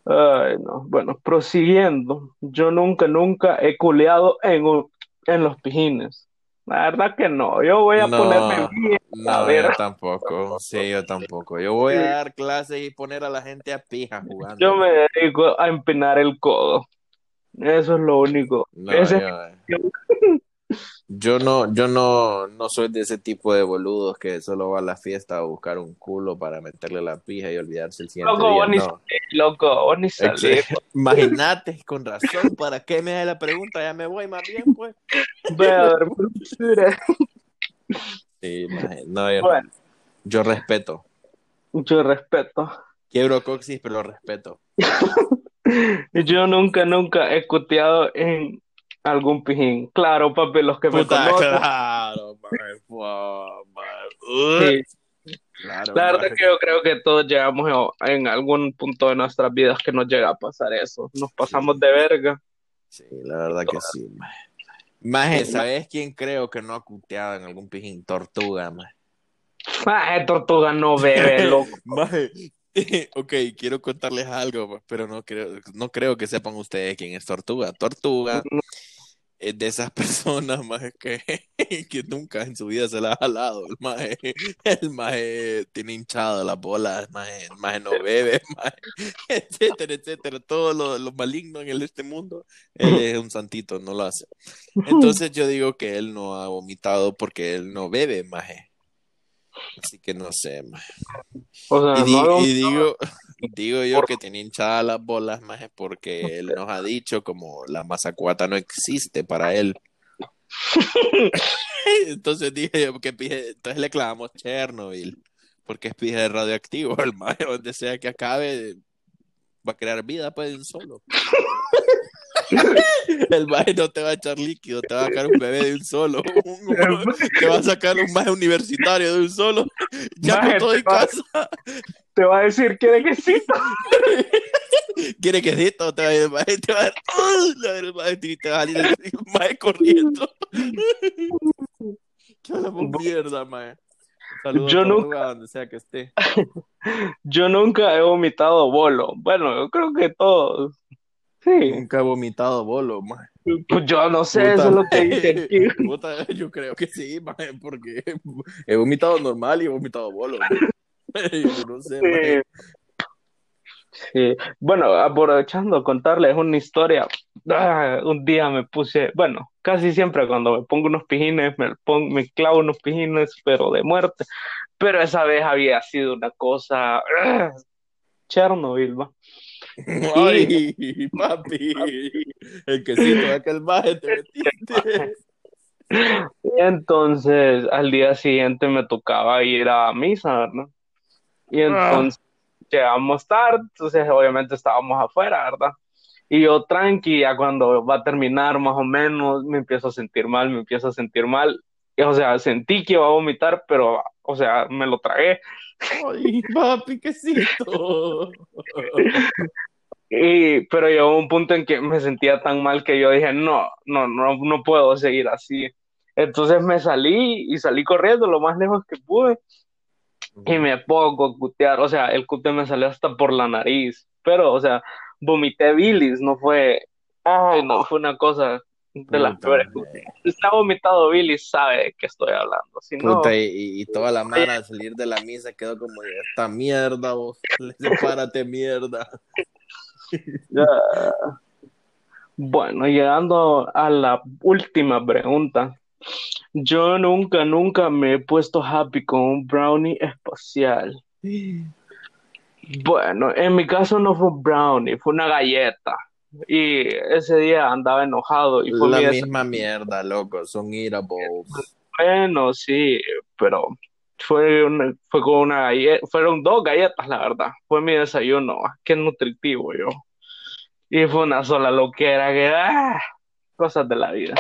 Ay, no. Bueno, prosiguiendo. Yo nunca, nunca he culeado en, en los pijines. La verdad que no. Yo voy a No, ponerme bien. A No, ver. yo tampoco. Sí, yo tampoco. Yo voy a dar clases y poner a la gente a pija jugando. Yo me dedico a empinar el codo. Eso es lo único. No, Ese- yo, (laughs) yo no, yo no, no soy de ese tipo de boludos que solo va a la fiesta a buscar un culo para meterle la pija y olvidarse el siguiente Loco, día. vos ni No. salís, loco, vos ni (laughs) Imagínate, con razón, ¿para qué me hace la pregunta? Ya me voy más bien, pues. Sí, no, yo, no. Bueno, yo respeto. mucho respeto. Quiebro coxis, pero lo respeto. (laughs) Yo nunca, nunca he cuteado en algún pijín. Claro, papi, los que me Puta, conocen. claro, man. Wow, man. sí. Claro, La verdad es que yo creo que todos llegamos en algún punto de nuestras vidas que nos llega a pasar eso. Nos pasamos de verga. Sí, la verdad que sí. Maje, ¿sabes quién creo que no ha cuteado en algún pijín? Tortuga. Ah, eh, tortuga no bebe, (laughs) loco. Maje, (laughs) ok, quiero contarles algo, pero no creo, no creo que sepan ustedes quién es Tortuga. Tortuga es de esas (laughs) personas, maje, que, que nunca en su vida se la ha jalado. El maje, el tiene hinchado las bolas, el maje no bebe, (laughs) maje, etcétera, etcétera. Todo lo, lo maligno en el- este mundo, él es un santito, no lo hace. Entonces yo digo que él no ha vomitado porque él no bebe, maje. Así que no sé, maje. O sea, Y, di- no, y digo, digo yo que tiene hinchadas las bolas, más porque él nos ha dicho como la mazacuata no existe para él. (laughs) Entonces dije yo que entonces le clavamos Chernobyl, porque es pije radioactivo, el maje, donde sea que acabe, va a crear vida pues de un solo. (laughs) (laughs) El maje no te va a echar líquido, te va a sacar un bebé de un solo, (laughs) te va a sacar un maje universitario de un solo, ya Maje, con todo en va- casa. te va a decir quiere que sí. (laughs) quiere quesito, te va a ir el maje, te va a el maje, y te va a maje corriendo. Qué mierda, maje. Saludos Yo a nunca- donde sea que esté. Yo nunca he vomitado bolo. Bueno, yo creo que todos. Sí, Nunca he vomitado bolo, maje. pues yo no sé, Puta, eso es lo que dice aquí. (laughs) Puta, yo creo que sí, maje, porque he vomitado normal y he vomitado bolo. (laughs) Yo no sé. Sí. Sí. Bueno, aprovechando contarles una historia, ah, un día me puse, bueno, casi siempre cuando me pongo unos pijines, me, pongo, me clavo unos pijines, pero de muerte, pero esa vez había sido una cosa, ah, Chernobyl, va. Ay, papi, el quesito de aquel maje te metiste. Y entonces al día siguiente me tocaba ir a misa, ¿verdad? Y entonces llegamos tarde, entonces obviamente estábamos afuera, ¿verdad? Y yo tranqui, ya cuando va a terminar más o menos, me empiezo a sentir mal, me empiezo a sentir mal. O sea, sentí que iba a vomitar, pero, o sea, me lo tragué. Ay, papi, quesito. (laughs) Y, pero llegó un punto en que me sentía tan mal que yo dije, no, no, no, no puedo seguir así. Entonces me salí y salí corriendo lo más lejos que pude y me pongo a cutear. O sea, el cute me salió hasta por la nariz. Pero, o sea, vomité bilis, no fue, ay, no, fue una cosa de las peores. está vomitado bilis, sabe de qué estoy hablando. Si no, Puta, y, y toda la mara al salir de la misa quedó como esta mierda, vos. (laughs) Sepárate, mierda. (laughs) ya. Bueno, llegando a la última pregunta. Yo nunca, nunca me he puesto happy con un brownie espacial. (gasps) Bueno, en mi caso no fue un brownie, fue una galleta. Y ese día andaba enojado y fue La misma mierda, loco. Son eatables. Bueno, sí, pero fue una- fue con una galleta, fueron dos galletas, la verdad. Fue mi desayuno, ah, qué nutritivo yo. Y fue una sola loquera que, ah, cosas de la vida.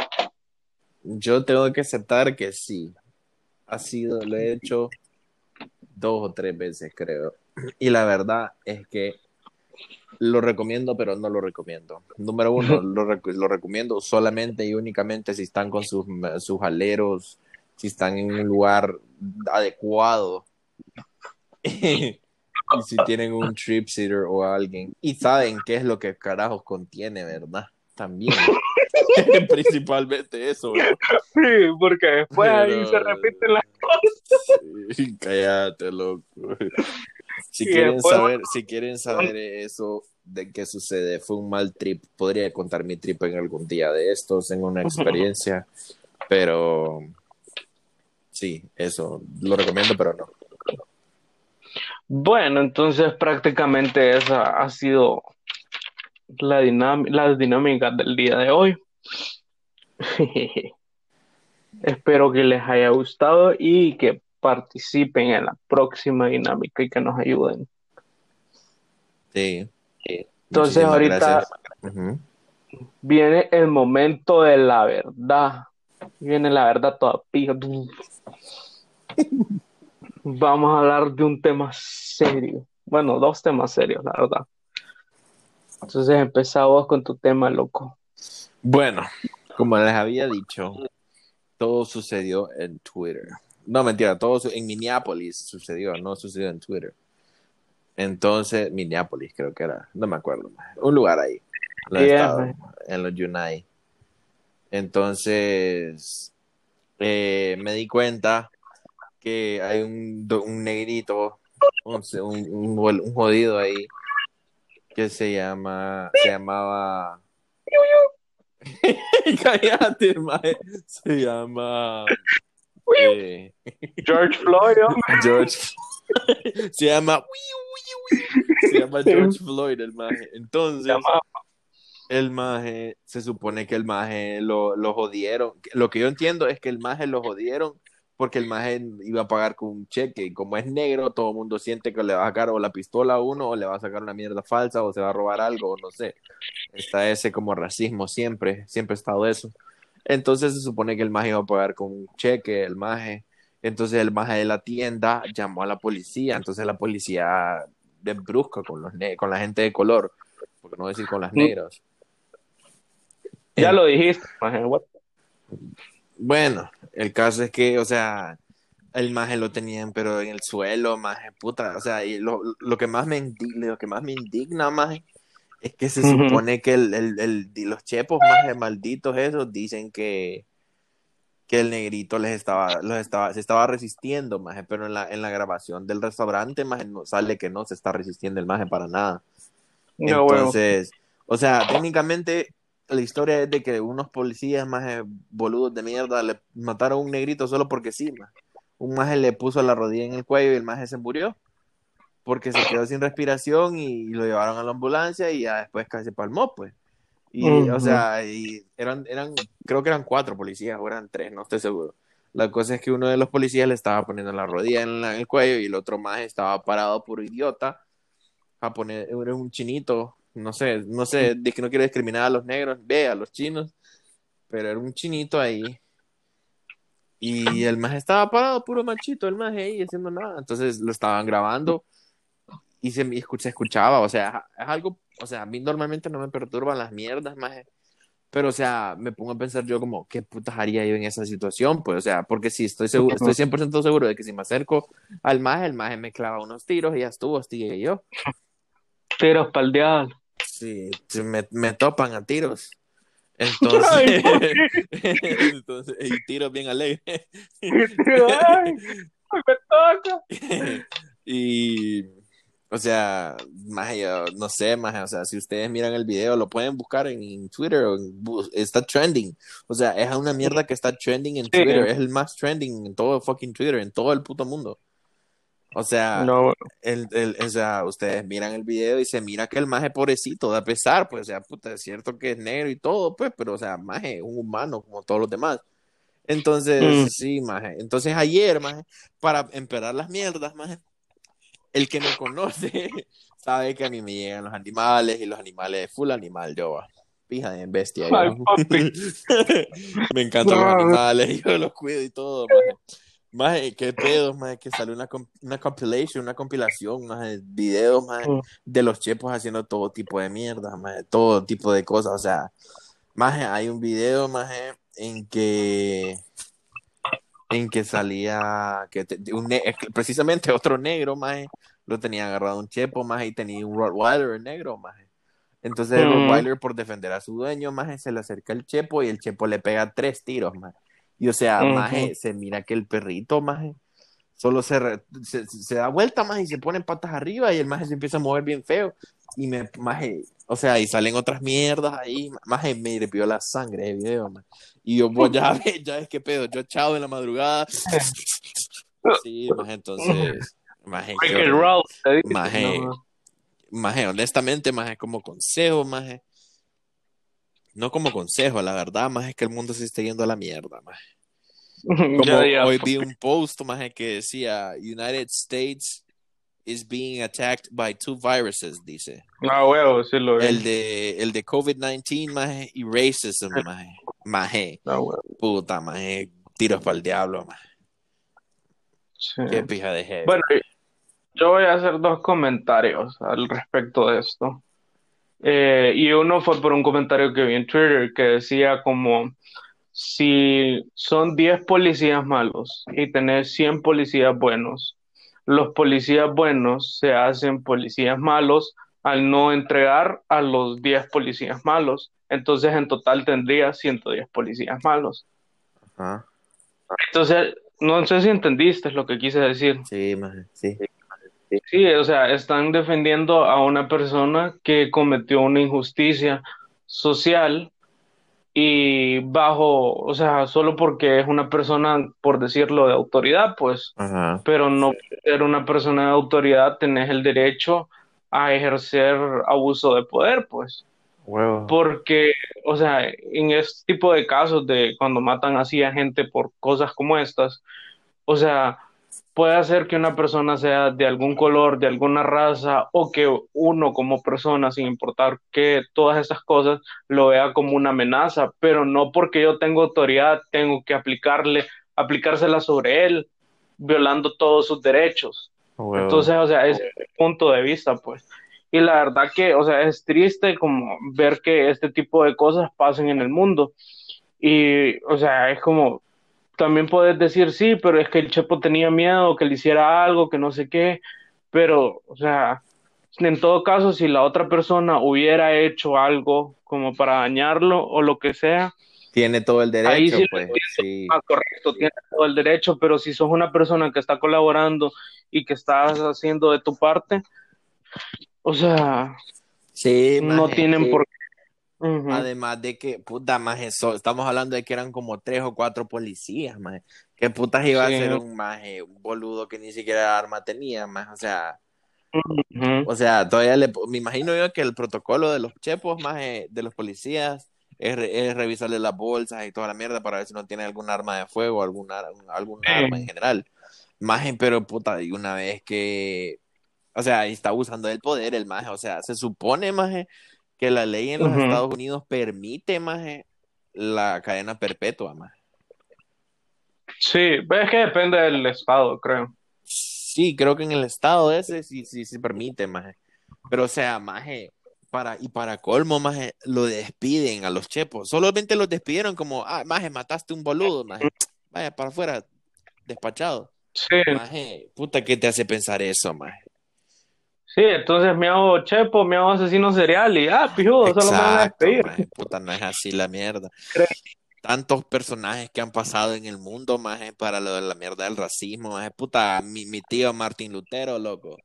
Yo tengo que aceptar que sí. Ha sido, lo he hecho dos o tres veces, creo. Y la verdad es que lo recomiendo, pero no lo recomiendo. Número uno, lo, rec- lo recomiendo solamente y únicamente si están con sus, sus aleros, si están en un lugar adecuado. (laughs) y si tienen un trip sitter o alguien y saben qué es lo que carajos contiene, ¿verdad? También. (laughs) Principalmente eso. Sí, porque después ahí Pero- se repiten las (laughs) Sí, cállate, loco. Si quieren después- saber, si quieren saber eso de qué sucede, fue un mal trip. Podría contar mi trip en algún día de estos, en una experiencia, (laughs) pero sí, eso lo recomiendo, pero no. Bueno, entonces prácticamente esa ha sido la las dinámicas del día de hoy. (laughs) Espero que les haya gustado y que participen en la próxima dinámica y que nos ayuden. Sí. Entonces Muchísimas ahorita viene el momento de la verdad. Viene la verdad toda pija. Vamos a hablar de un tema serio. Bueno, dos temas serios, la verdad. Entonces empezamos con tu tema, loco. Bueno, como les había dicho, todo sucedió en Twitter. No, mentira, todo en Minneapolis sucedió, no sucedió en Twitter. Entonces, Minneapolis creo que era, no me acuerdo, un lugar ahí, en los, Yeah, Estados- man. en los United. Entonces, eh, me di cuenta que hay un, un negrito, un, un, un jodido ahí, que se llama, se llamaba... (laughs) Cállate. Se llama... eh, George Floyd, hombre. George. (laughs) Se llama. Se llama George Floyd, el maje. Entonces, Llama- el maje, se supone que el maje lo, lo jodieron. Lo que yo entiendo es que el maje lo jodieron porque el maje iba a pagar con un cheque. Y como es negro, todo el mundo siente que le va a sacar o la pistola a uno, o le va a sacar una mierda falsa, o se va a robar algo, o no sé. Está ese como racismo siempre, siempre ha estado eso. Entonces se supone que el maje iba a pagar con un cheque, el maje. Entonces el maje de la tienda llamó a la policía. Entonces la policía de brusca con, los ne- con la gente de color, porque no decir con las negras. Ya lo dijiste, maje, what? Bueno, el caso es que, o sea, el maje lo tenían, pero en el suelo, maje, puta, o sea, y lo, lo que más me indigna, lo que más me indigna, maje, es que se supone que el, el, el- los chepos, maje, malditos esos, dicen que, que el negrito les estaba, los estaba, se estaba resistiendo, maje, pero en la, en la grabación del restaurante, maje, no sale que no se está resistiendo el maje para nada. No. Entonces, o sea, técnicamente la historia es de que unos policías más boludos de mierda le mataron a un negrito solo porque sí, ma. Un maje le puso la rodilla en el cuello y el maje se murió porque se quedó sin respiración y lo llevaron a la ambulancia y ya después casi se palmó, pues. Y, Ujú. o sea, y eran, eran, creo que eran cuatro policías o eran tres, no estoy seguro. La cosa es que uno de los policías le estaba poniendo la rodilla en, la- en el cuello y el otro maje estaba parado por idiota japonés, era un chinito, no sé, no sé, de que no quiero discriminar a los negros, ve a los chinos, pero era un chinito ahí. Y el maje estaba parado, puro machito, el maje ahí haciendo nada. Entonces lo estaban grabando y se, me escu- se escuchaba, o sea, es algo, o sea, a mí normalmente no me perturban las mierdas, maje. Pero, o sea, me pongo a pensar yo como, ¿qué putas haría yo en esa situación? Pues, o sea, porque si estoy seguro, estoy 100% seguro de que si me acerco al maje, el maje me clava unos tiros y ya estuvo, hostigué yo. Tiros pa'l diablo. Sí, me, me topan a tiros. Entonces, Ay, entonces (laughs) y tiros bien alegres. Ay, (laughs) me toca. y, o sea, más yo no sé, más, o sea, si ustedes miran el video, lo pueden buscar en, en Twitter, o en bu- está trending. O sea, es una mierda que está trending en Sí. Twitter, es el más trending en todo fucking Twitter, en todo el puto mundo. O sea, No, el, el, o sea, ustedes miran el video y se mira que el maje pobrecito da pesar, pues, o sea, puta, es cierto que es negro y todo, pues, pero, o sea, maje es un humano como todos los demás. Entonces, Mm. sí, maje. Entonces, ayer, maje, para empeorar las mierdas, maje, el que me conoce (laughs) sabe que a mí me llegan los animales y los animales, full animal, yo, va. Pija de bestia. yo. (laughs) Me encantan los animales (laughs) yo los cuido y todo, maje. Maje, qué pedos, maje, que salió una, una compilation, una compilación, maje, videos, maje, Mm. de los chepos haciendo todo tipo de mierda, maje, todo tipo de cosas, o sea, maje, hay un video, maje, en que en que salía que te- un precisamente (laughs) otro negro, maje, lo tenía agarrado un chepo, maje, y tenía un Rottweiler negro, maje. Entonces el Mm. Rottweiler, por defender a su dueño, maje, se le acerca el chepo y el chepo le pega tres tiros, maje. Y o sea, maje, se mira que el perrito, maje, solo se, re- se, se da vuelta, maje, y se pone patas arriba y el maje se empieza a mover bien feo. Y me, maje, o sea, y salen otras mierdas ahí, maje, me hirvió la sangre de video. Y yo, pues, ya ves, ya ves qué pedo, yo echado en la madrugada. Sí, maje, entonces, maje, dice, Maje. Maje, honestamente, maje, como consejo, maje. No como consejo, la verdad, maje, es que el mundo se está yendo a la mierda, maje. (laughs) Como hoy vi un post, maje, que decía United States is being attacked by two viruses, dice. Ah, huevo, sí lo vi. El de, el de COVID-19, maje, y racism, maje. Maje, Ah, huevo, puta, maje, tiros para el diablo, maje. sí. Qué pija de jefe. Bueno, yo voy a hacer dos comentarios al respecto de esto. Eh, y uno fue por un comentario que vi en Twitter que decía como si son 10 policías malos y tenés 100 policías buenos, los policías buenos se hacen policías malos al no entregar a los 10 policías malos. Entonces en total tendría 110 policías malos. Ajá. Entonces, no sé si entendiste lo que quise decir. Sí, sí. Sí, o sea, están defendiendo a una persona que cometió una injusticia social y bajo, o sea, solo porque es una persona, por decirlo, de autoridad, pues, Ajá. pero no ser una persona de autoridad tenés el derecho a ejercer abuso de poder, pues, porque, o sea, en este tipo de casos de cuando matan así a gente por cosas como estas, o sea, puede hacer que una persona sea de algún color, de alguna raza, o que uno como persona, sin importar que todas esas cosas, lo vea como una amenaza, pero no porque yo tengo autoridad, tengo que aplicarle, aplicársela sobre él, violando todos sus derechos. Huevo. Entonces, o sea, ese es mi punto de vista, pues. Y la verdad que, o sea, es triste como ver que este tipo de cosas pasen en el mundo. Y, o sea, es como, también puedes decir, sí, pero es que el Chepo tenía miedo que le hiciera algo, que no sé qué, pero, o sea, en todo caso, si la otra persona hubiera hecho algo como para dañarlo o lo que sea, Tiene todo el derecho, Ahí sí pues. Sí. Ah, correcto, tienes todo el derecho, pero si sos una persona que está colaborando y que estás haciendo de tu parte, o sea, Sí, no maje, tienen por qué. Además de que, puta, maje, so- estamos hablando de que eran como tres o cuatro policías, maje. ¿Qué putas iba Sí. a ser un maje, un boludo que ni siquiera arma tenía, maje? O sea, Ujú. o sea, todavía le, me imagino yo que el protocolo de los chepos, maje, de los policías, es, es revisarle las bolsas y toda la mierda para ver si no tiene algún arma de fuego, algún, algún Sí. arma en general. Maje, pero puta, y una vez que, o sea, está usando el poder el maje, o sea, se supone, maje, que la ley en los. Estados Unidos permite, maje, la cadena perpetua, maje. Sí, es que depende del estado, creo. Sí, creo que en el estado ese sí, sí, sí permite, maje. Pero, o sea, maje, para, y para colmo, maje, lo despiden a los chepos. Solamente los despidieron como, ah, maje, mataste un boludo, maje. Vaya, para afuera, despachado. Sí, Maje, puta, ¿qué te hace pensar eso, maje? Sí, entonces me hago chepo, me hago asesino serial y ah, pijudo, solo me van a despedir. maje, puta, no es así la mierda. Tantos personajes que han pasado en el mundo, maje, para lo de la mierda del racismo, maje, puta, mi, mi tío Martín Lutero, loco.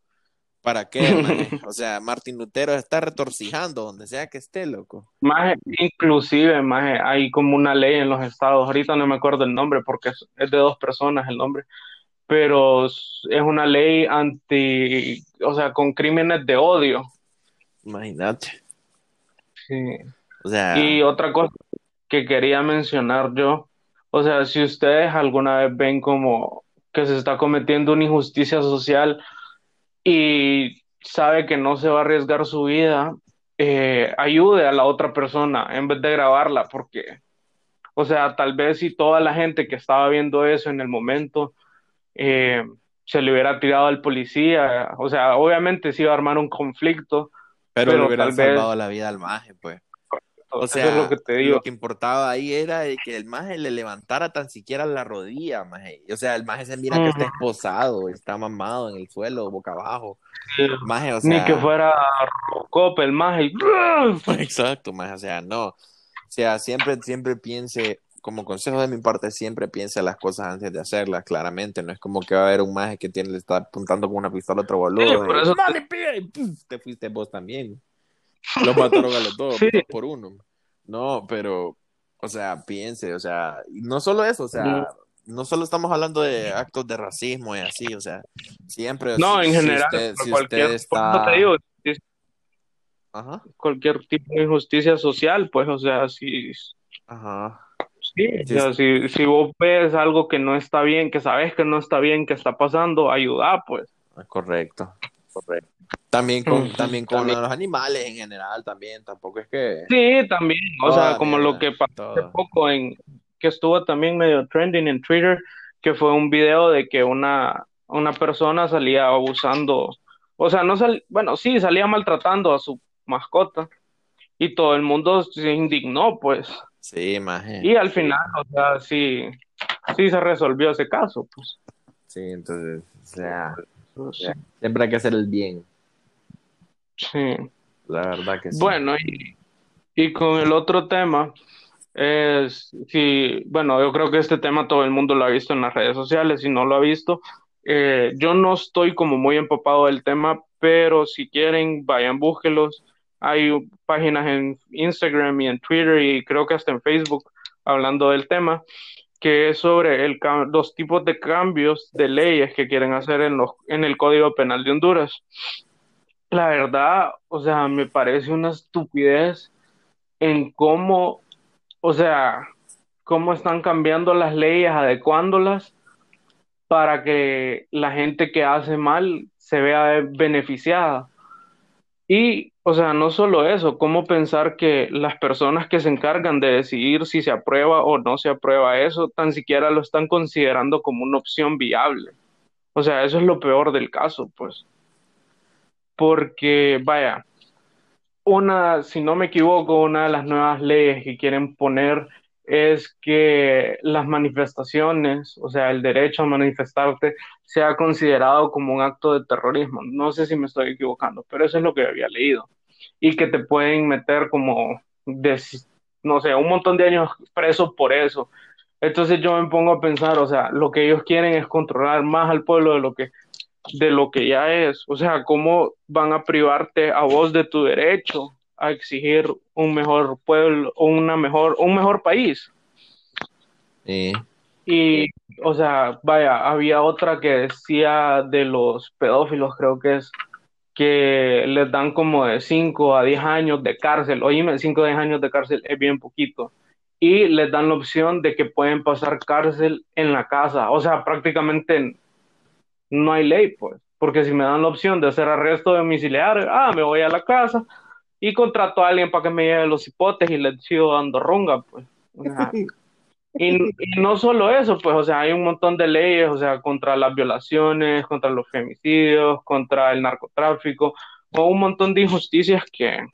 ¿Para qué, (laughs) maje? O sea, Martín Lutero está retorcijando donde sea que esté, loco. Maje, inclusive, maje, hay como una ley en los estados, ahorita no me acuerdo el nombre porque es, es de dos personas el nombre, pero es una ley anti, o sea, con crímenes de odio. Imagínate. Sí. O sea, Y otra cosa que quería mencionar yo, o sea, si ustedes alguna vez ven como que se está cometiendo una injusticia social y sabe que no se va a arriesgar su vida, eh, ayude a la otra persona en vez de grabarla, porque, o sea, tal vez si toda la gente que estaba viendo eso en el momento eh, se le hubiera tirado al policía, o sea, obviamente se iba a armar un conflicto, pero le pero hubieran vez, salvado la vida al maje, pues. O eso es lo sea, que te lo digo. que importaba ahí era que el maje le levantara tan siquiera la rodilla, maje. O sea, el maje se mira que está esposado, está mamado en el suelo, boca abajo. Sí. Maje, o Ni que sea, fuera Robocop, el y- (laughs) exacto, maje, o sea, no. O sea, siempre, siempre piense, como consejo de mi parte, siempre piense las cosas antes de hacerlas, claramente. No es como que va a haber un maje que tiene, le está apuntando con una pistola a otro Sí, boludo por eso no le pegue", y ¡pum! te fuiste vos también. Los mataron a los dos, (laughs) sí. dos por uno. No, pero, o sea, piense, o sea, no solo eso, o sea, no solo estamos hablando de actos de racismo y así, o sea, siempre, No, si, en si general, usted, por si cualquier, usted eso te está, digo, es ajá, cualquier tipo de injusticia social, pues, o sea, si, ajá, sí, o si sea, si, si vos ves algo que no está bien, que sabes que no está bien, que está pasando, ayuda, pues. correcto, correcto. También con, Ujú. también con También. los animales en general, también, tampoco es que Sí, también, o sea, como lo que pasó hace poco en, que estuvo también medio trending en Twitter, que fue un video de que una, una persona salía abusando, o sea, no sal, bueno, sí, salía maltratando a su mascota y todo el mundo se indignó, pues. Sí, maje, Y al final, o sea, sí, sí se resolvió ese caso, pues. sí, entonces, o sea, Sí, siempre hay que hacer el bien, sí. la verdad que sí. Bueno, y, y con el otro tema es, sí, bueno, yo creo que este tema todo el mundo lo ha visto en las redes sociales, si no lo ha visto, eh, yo no estoy como muy empapado del tema, pero si quieren, vayan, búsquelos. Hay páginas en Instagram y en Twitter y creo que hasta en Facebook hablando del tema. que es sobre los tipos de cambios de leyes que quieren hacer en los, en el Código Penal de Honduras. La verdad, o sea, me parece una estupidez en cómo, o sea, cómo están cambiando las leyes, adecuándolas para que la gente que hace mal se vea beneficiada. Y, o sea, no solo eso, cómo pensar que las personas que se encargan de decidir si se aprueba o no se aprueba eso, tan siquiera lo están considerando como una opción viable. O sea, eso es lo peor del caso, pues. Porque, vaya, una, si no me equivoco, una de las nuevas leyes que quieren poner es que las manifestaciones, o sea, el derecho a manifestarte, sea considerado como un acto de terrorismo. No sé si me estoy equivocando, pero eso es lo que había leído. Y que te pueden meter como, no sé, un montón de años preso por eso. Entonces yo me pongo a pensar, o sea, lo que ellos quieren es controlar más al pueblo de lo que de lo que ya es. O sea, ¿cómo van a privarte a vos de tu derecho a exigir un mejor pueblo, una mejor, un mejor país? Sí. Y, o sea, vaya, había otra que decía de los pedófilos, creo que es, que les dan como de 5 a 10 años de cárcel. Oíme, 5 a 10 años de cárcel es bien poquito. Y les dan la opción de que pueden pasar cárcel en la casa. O sea, prácticamente no hay ley, pues. Porque si me dan la opción de hacer arresto domiciliario, ah, me voy a la casa y contrato a alguien para que me lleve los hipotes y les sigo dando runga, pues. O sea, (laughs) y, y, no solo eso, pues, o sea, hay un montón de leyes, o sea, contra las violaciones, contra los femicidios, contra el narcotráfico, o un montón de injusticias que,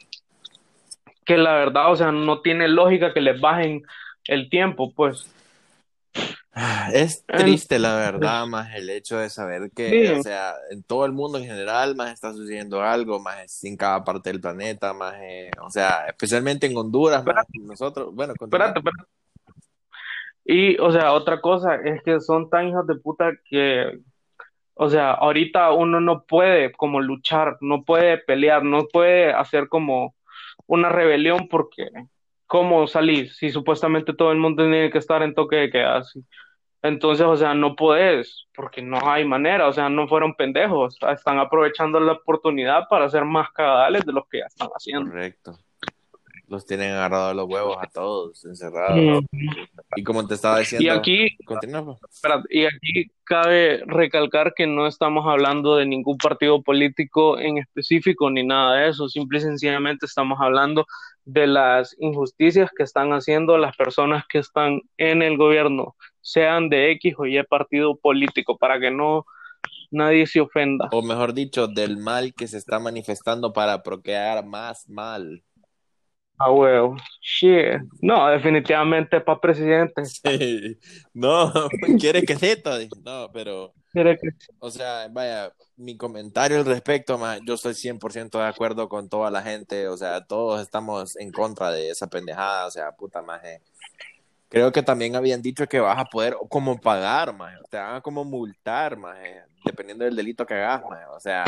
que la verdad, o sea, no tiene lógica que les bajen el tiempo, pues. Es En- triste, la verdad, más el hecho de saber que, Sí. o sea, en todo el mundo en general, más está sucediendo algo, más en cada parte del planeta, más, eh, o sea, especialmente en Honduras, más nosotros, bueno. Espérate, espérate. Y, o sea, otra cosa es que son tan hijos de puta que, o sea, ahorita uno no puede como luchar, no puede pelear, no puede hacer como una rebelión porque, ¿cómo salir? Si supuestamente todo el mundo tiene que estar en toque de queda. Entonces, o sea, no podés, porque no hay manera, o sea, no fueron pendejos, están aprovechando la oportunidad para hacer más cagadales de los que ya están haciendo. Correcto. Los tienen agarrados los huevos a todos, encerrados. Mm. Y como te estaba diciendo, Y aquí, pues. y aquí cabe recalcar que no estamos hablando de ningún partido político en específico ni nada de eso, simple y sencillamente estamos hablando de las injusticias que están haciendo las personas que están en el gobierno, sean de X o Y partido político, para que no nadie se ofenda. O mejor dicho, del mal que se está manifestando para procrear más mal. Ah, huevo. Shit. No, definitivamente para presidente. No, (laughs) quiere que sepa. No, pero, Quiere que- o sea, vaya, mi comentario al respecto, ma, yo estoy 100% de acuerdo con toda la gente, o sea, todos estamos en contra de esa pendejada, o sea, puta maje. Creo que también habían dicho que vas a poder como pagar, maje, te van a como multar, maje, dependiendo del delito que hagas, maje, o sea,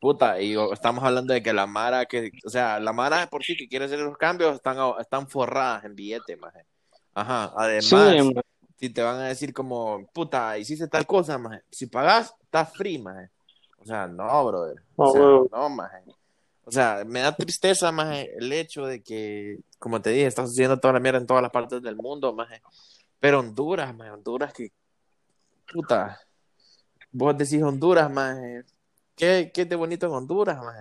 puta, y estamos hablando de que la Mara, que, o sea, la Mara por sí que quiere hacer los cambios, están, están forradas en billetes, maje. Ajá, además, Sí, si te van a decir como, puta, hiciste tal cosa, maje. Si pagas, estás free, maje. O sea, no, brother. O sea, no, maje. O sea, me da tristeza, maje, el hecho de que, como te dije, está sucediendo toda la mierda en todas las partes del mundo, maje. Pero Honduras, maje, Honduras que, puta, vos decís Honduras, maje. ¿Qué, qué de bonito en Honduras, maje?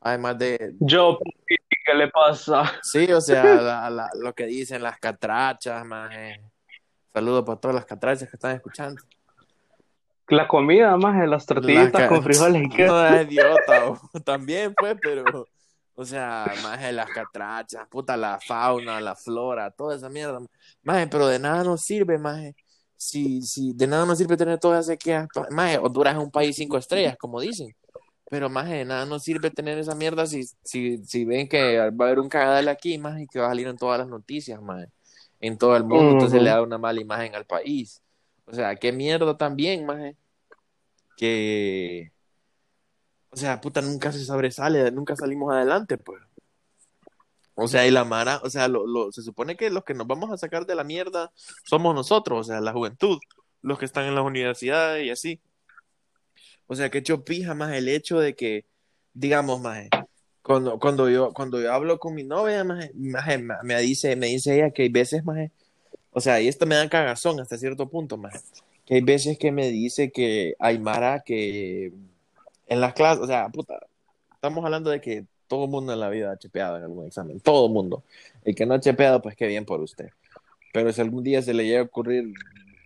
Además de, Yo, ¿qué le pasa? Sí, o sea, la- la- lo que dicen las catrachas, maje. Saludos para todas las catrachas que están escuchando. La comida, más de las tortillitas con frijoles y queso. (laughs) No es idiota, o- (laughs) también pues, pero, o sea, maje, las catrachas, puta, la fauna, la flora, toda esa mierda. Maje, pero de nada nos sirve, maje. Si, si de nada nos sirve tener todas esas sequías. Maje, Honduras es un país cinco estrellas, como dicen. Pero, maje, de nada nos sirve tener esa mierda si, si, si ven que va a haber un cagadal aquí, maje, y que va a salir en todas las noticias, maje. En todo el mundo, entonces Ujú. le da una mala imagen al país. O sea, qué mierda también, maje. Que, o sea, puta, nunca se sobresale, nunca salimos adelante, pues. O sea, y la Mara, o sea, lo, lo- se supone que los que nos vamos a sacar de la mierda somos nosotros, o sea, la juventud, los que están en las universidades y así. O sea, que hecho pija más el hecho de que, digamos, más cuando, cuando yo, cuando yo hablo con mi novia, me, me dice, me dice ella que hay veces, más o sea, y esto me da cagazón hasta cierto punto, más que hay veces que me dice que hay Mara que en las clases, o sea, puta, estamos hablando de que todo el mundo en la vida ha chepeado en algún examen, todo el mundo. El que no ha chepeado, pues qué bien por usted. Pero si algún día se le llega a ocurrir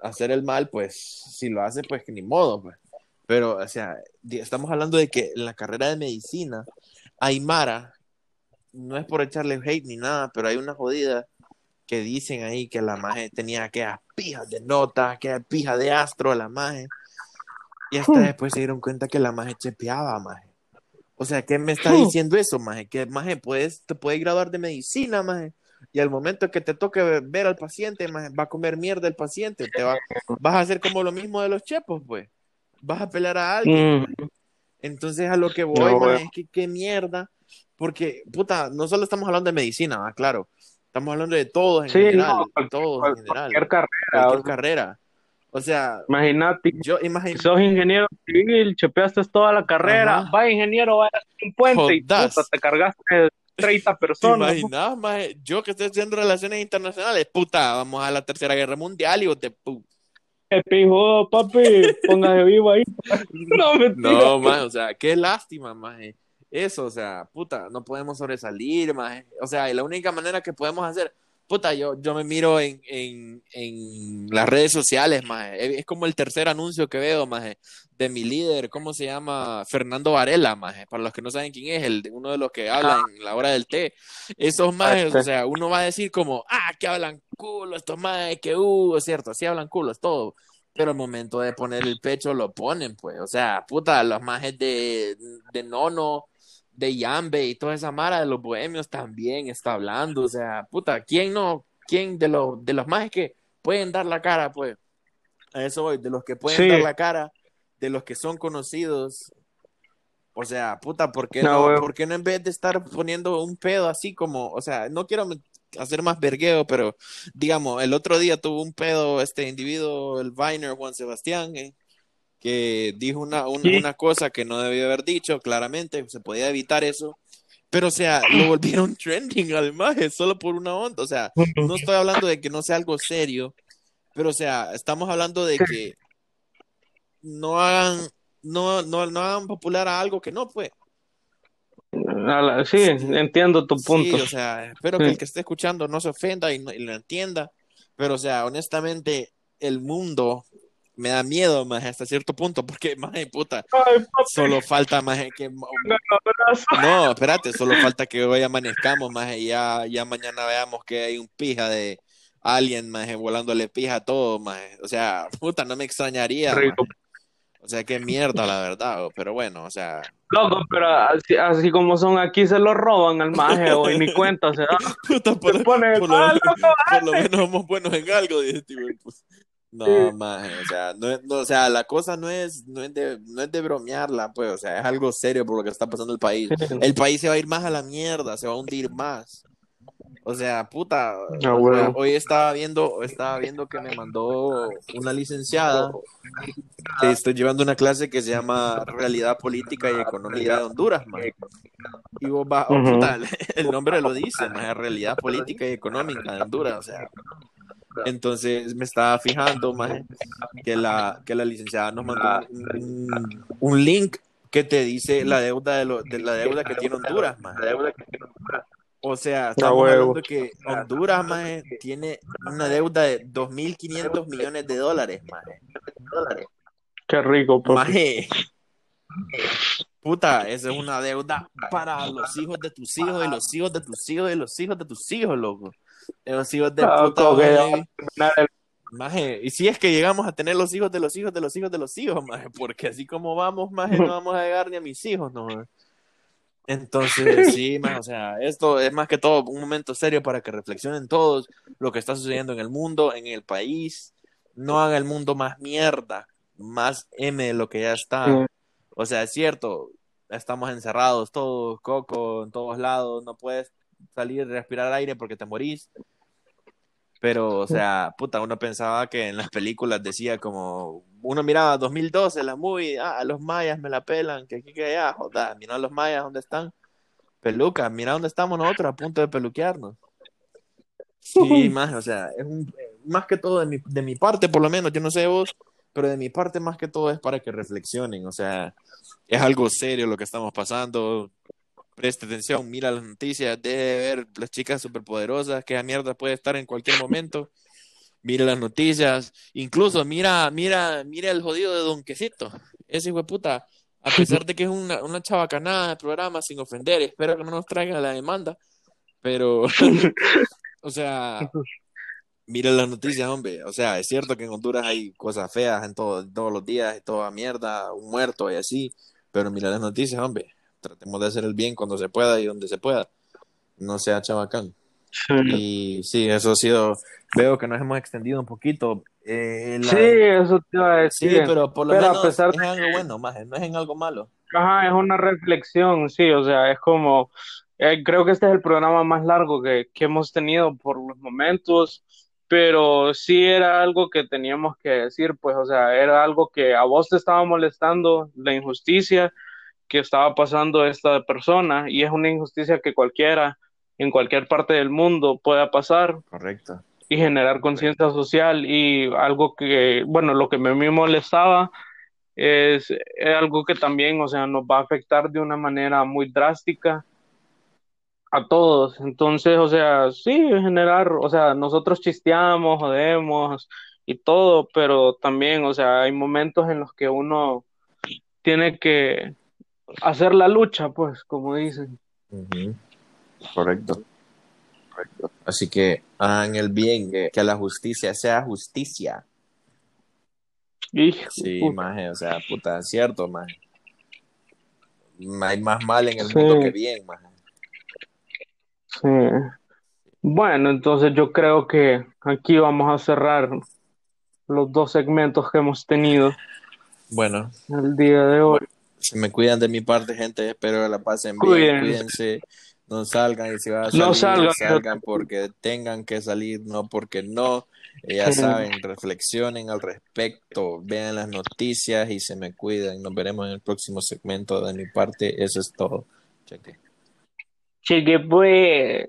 hacer el mal, pues si lo hace, pues que ni modo, pues. Pero, o sea, estamos hablando de que en la carrera de medicina, Aymara, no es por echarle hate ni nada, pero hay una jodida que dicen ahí que la maje tenía aquellas pijas de nota, aquellas pijas de astro, la maje. Y hasta después se dieron cuenta que la maje chepeaba, maje. O sea, ¿qué me está diciendo eso, maje? Que, maje, puedes, te puedes graduar de medicina, maje. Y al momento que te toque ver, al paciente, maje, va a comer mierda el paciente. Te va, vas a hacer como lo mismo de los chepos, pues. Vas a pelar a alguien. Mm, Entonces a lo que voy, No, maje, es que qué mierda. Porque, puta, no solo estamos hablando de medicina, ¿va? claro. Estamos hablando de todos en Sí, general. no, todos cual- en general. cualquier carrera. Cualquier o sea, carrera. O sea, Imagínate, yo imagino. sos ingeniero civil, chepeaste toda la carrera, Ajá. va ingeniero, va a hacer un puente y puta, te cargaste 30 (laughs) ¿Te personas. imaginas, maje? Yo que estoy haciendo relaciones internacionales, puta, vamos a la tercera guerra mundial y vos te ¿Qué pijo, papi? (laughs) Póngase vivo ahí. No, mentira. No, maje, o sea, qué lástima, maje. Eso, o sea, puta, no podemos sobresalir, maje. O sea, y la única manera que podemos hacer, puta, yo, yo me miro en, en, en las redes sociales, maje. Es como el tercer anuncio que veo, maje, de mi líder, ¿cómo se llama? Fernando Varela, maje. Para los que no saben quién es, el, uno de los que habla en la hora del té. Esos majes, o sea, uno va a decir como, ah, que hablan culo estos majes, que uh, es cierto, sí hablan culo, es todo. Pero al momento de poner el pecho lo ponen, pues. O sea, puta, los majes de, de Nono, de Yambe y toda esa mara de los bohemios también está hablando. O sea, puta, ¿quién no? ¿Quién de los, de los majes que pueden dar la cara, pues? A eso voy, de los que pueden dar la cara, de los que son conocidos. O sea, puta, ¿por qué no, ¿por qué no en vez de estar poniendo un pedo así como, o sea, no quiero hacer más vergueo, pero digamos, el otro día tuvo un pedo este individuo, el Viner Juan Sebastián, eh, que dijo una, una, cosa que no debió haber dicho, claramente, se podía evitar eso. Pero, o sea, lo volvieron (laughs) trending además, solo por una onda. O sea, no estoy hablando de que no sea algo serio, pero, o sea, estamos hablando de que no hagan, no, no, no hagan popular a algo que no, fue Sí, entiendo tu punto. Sí, o sea, espero que el que esté escuchando no se ofenda y, y lo entienda, pero, o sea, honestamente, el mundo me da miedo más hasta cierto punto, porque más puta, solo falta más que (laughs) no, espérate, solo falta que hoy amanezcamos más y ya, ya mañana veamos que hay un pija de alguien más volándole pija a todo más, o sea, puta, no me extrañaría. O sea, qué mierda, la verdad, pero bueno, o sea. Loco, pero así, como son aquí, se lo roban al maje, o ni cuenta se da. (laughs) Puta, por, lo, por, lo, menos somos buenos en algo, pues. No, más, o sea, no, o sea, la cosa no es, no es de, no es de bromearla, pues, o sea, es algo serio por lo que está pasando el país. (laughs) El país se va a ir más a la mierda, se va a hundir más. O sea, puta, ah, hoy estaba viendo, estaba viendo que me mandó una licenciada que estoy llevando una clase que se llama Realidad Política y Economía de Honduras, man. Y vos va, puta, (laughs) el nombre lo dice, man, Realidad Política y Económica de Honduras, o sea, entonces me estaba fijando más que la, que la licenciada nos mandó un, link que te dice la deuda de, lo, de la deuda que tiene Honduras, más. O sea, estamos hablando que Honduras más tiene una deuda de 2.500 millones de dólares, más. Qué rico, Maje. Puta, esa es una deuda para los hijos de tus hijos y los hijos de tus hijos y los hijos de tus hijos, loco. Los hijos de puta. y si es que llegamos a tener los hijos de los hijos de los hijos de los hijos, (laughs) maje, porque así como vamos, maje, no (laughs) vamos a llegar ni a mis hijos, no. Entonces, (laughs) sí, maje, o sea, esto es más que todo un momento serio para que reflexionen todos lo que está sucediendo en el mundo, en el país. No haga el mundo más mierda, más M de lo que ya está. O sea, es cierto, estamos encerrados todos, coco, en todos lados, no puedes salir, respirar aire porque te morís. Pero, o sea, puta, uno pensaba que en las películas decía como, uno miraba 2012, la movie, ah, los mayas me la pelan, que aquí, que allá, joder, mira los mayas, ¿dónde están? Peluca, mira dónde estamos nosotros a punto de peluquearnos. Sí, más, o sea, es un, más que todo de mi, de mi parte, por lo menos, yo no sé vos, pero de mi parte más que todo es para que reflexionen, o sea, es algo serio lo que estamos pasando, preste atención, mira las noticias, debe ver las chicas superpoderosas, que esa mierda puede estar en cualquier momento. Mira las noticias, incluso mira, mira, mira el jodido de Don Quesito, ese hijo puta, a pesar de que es una, una chavacanada de programa sin ofender, espero que no nos traiga la demanda, pero, (laughs) o sea, mira las noticias, hombre, o sea, es cierto que en Honduras hay cosas feas en, todo, todos los días, toda mierda, un muerto y así, pero mira las noticias, hombre, tratemos de hacer el bien cuando se pueda y donde se pueda. No sea chabacán. Y sí, eso ha sido. Veo que nos hemos extendido un poquito. Eh, Sí, eso te iba a decir. Sí, pero por lo menos es en algo bueno, más, no es en algo malo. Ajá, es una reflexión, sí, o sea, es como. Eh, creo que este es el programa más largo que, que hemos tenido por los momentos, pero sí era algo que teníamos que decir, pues, o sea, era algo que a vos te estaba molestando, la injusticia, que estaba pasando esta persona y es una injusticia que cualquiera en cualquier parte del mundo pueda pasar. Correcto. Y generar conciencia social y algo que, bueno, lo que me molestaba es, es, algo que también, o sea, nos va a afectar de una manera muy drástica a todos. Entonces, o sea, sí, generar, o sea, nosotros chisteamos, jodemos y todo, pero también, o sea, hay momentos en los que uno tiene que hacer la lucha, pues, como dicen. Correcto. Correcto. Así que hagan el bien, que, que la justicia sea justicia. Hijo Sí, maje, o sea, puta, es cierto, maje. Hay más mal en el Sí. mundo que bien, maje. Sí. Bueno, entonces yo creo que aquí vamos a cerrar los dos segmentos que hemos tenido Bueno, el día de hoy. Se me cuidan de mi parte, gente. Espero que la pasen bien. Cuídense. Cuídense. No salgan y si van a salir, No salgan. salgan porque tengan que salir, no porque no. Eh, Ya saben, reflexionen al respecto, vean las noticias y se me cuidan. Nos veremos en el próximo segmento. De mi parte, eso es todo. Cheque. Cheque pues.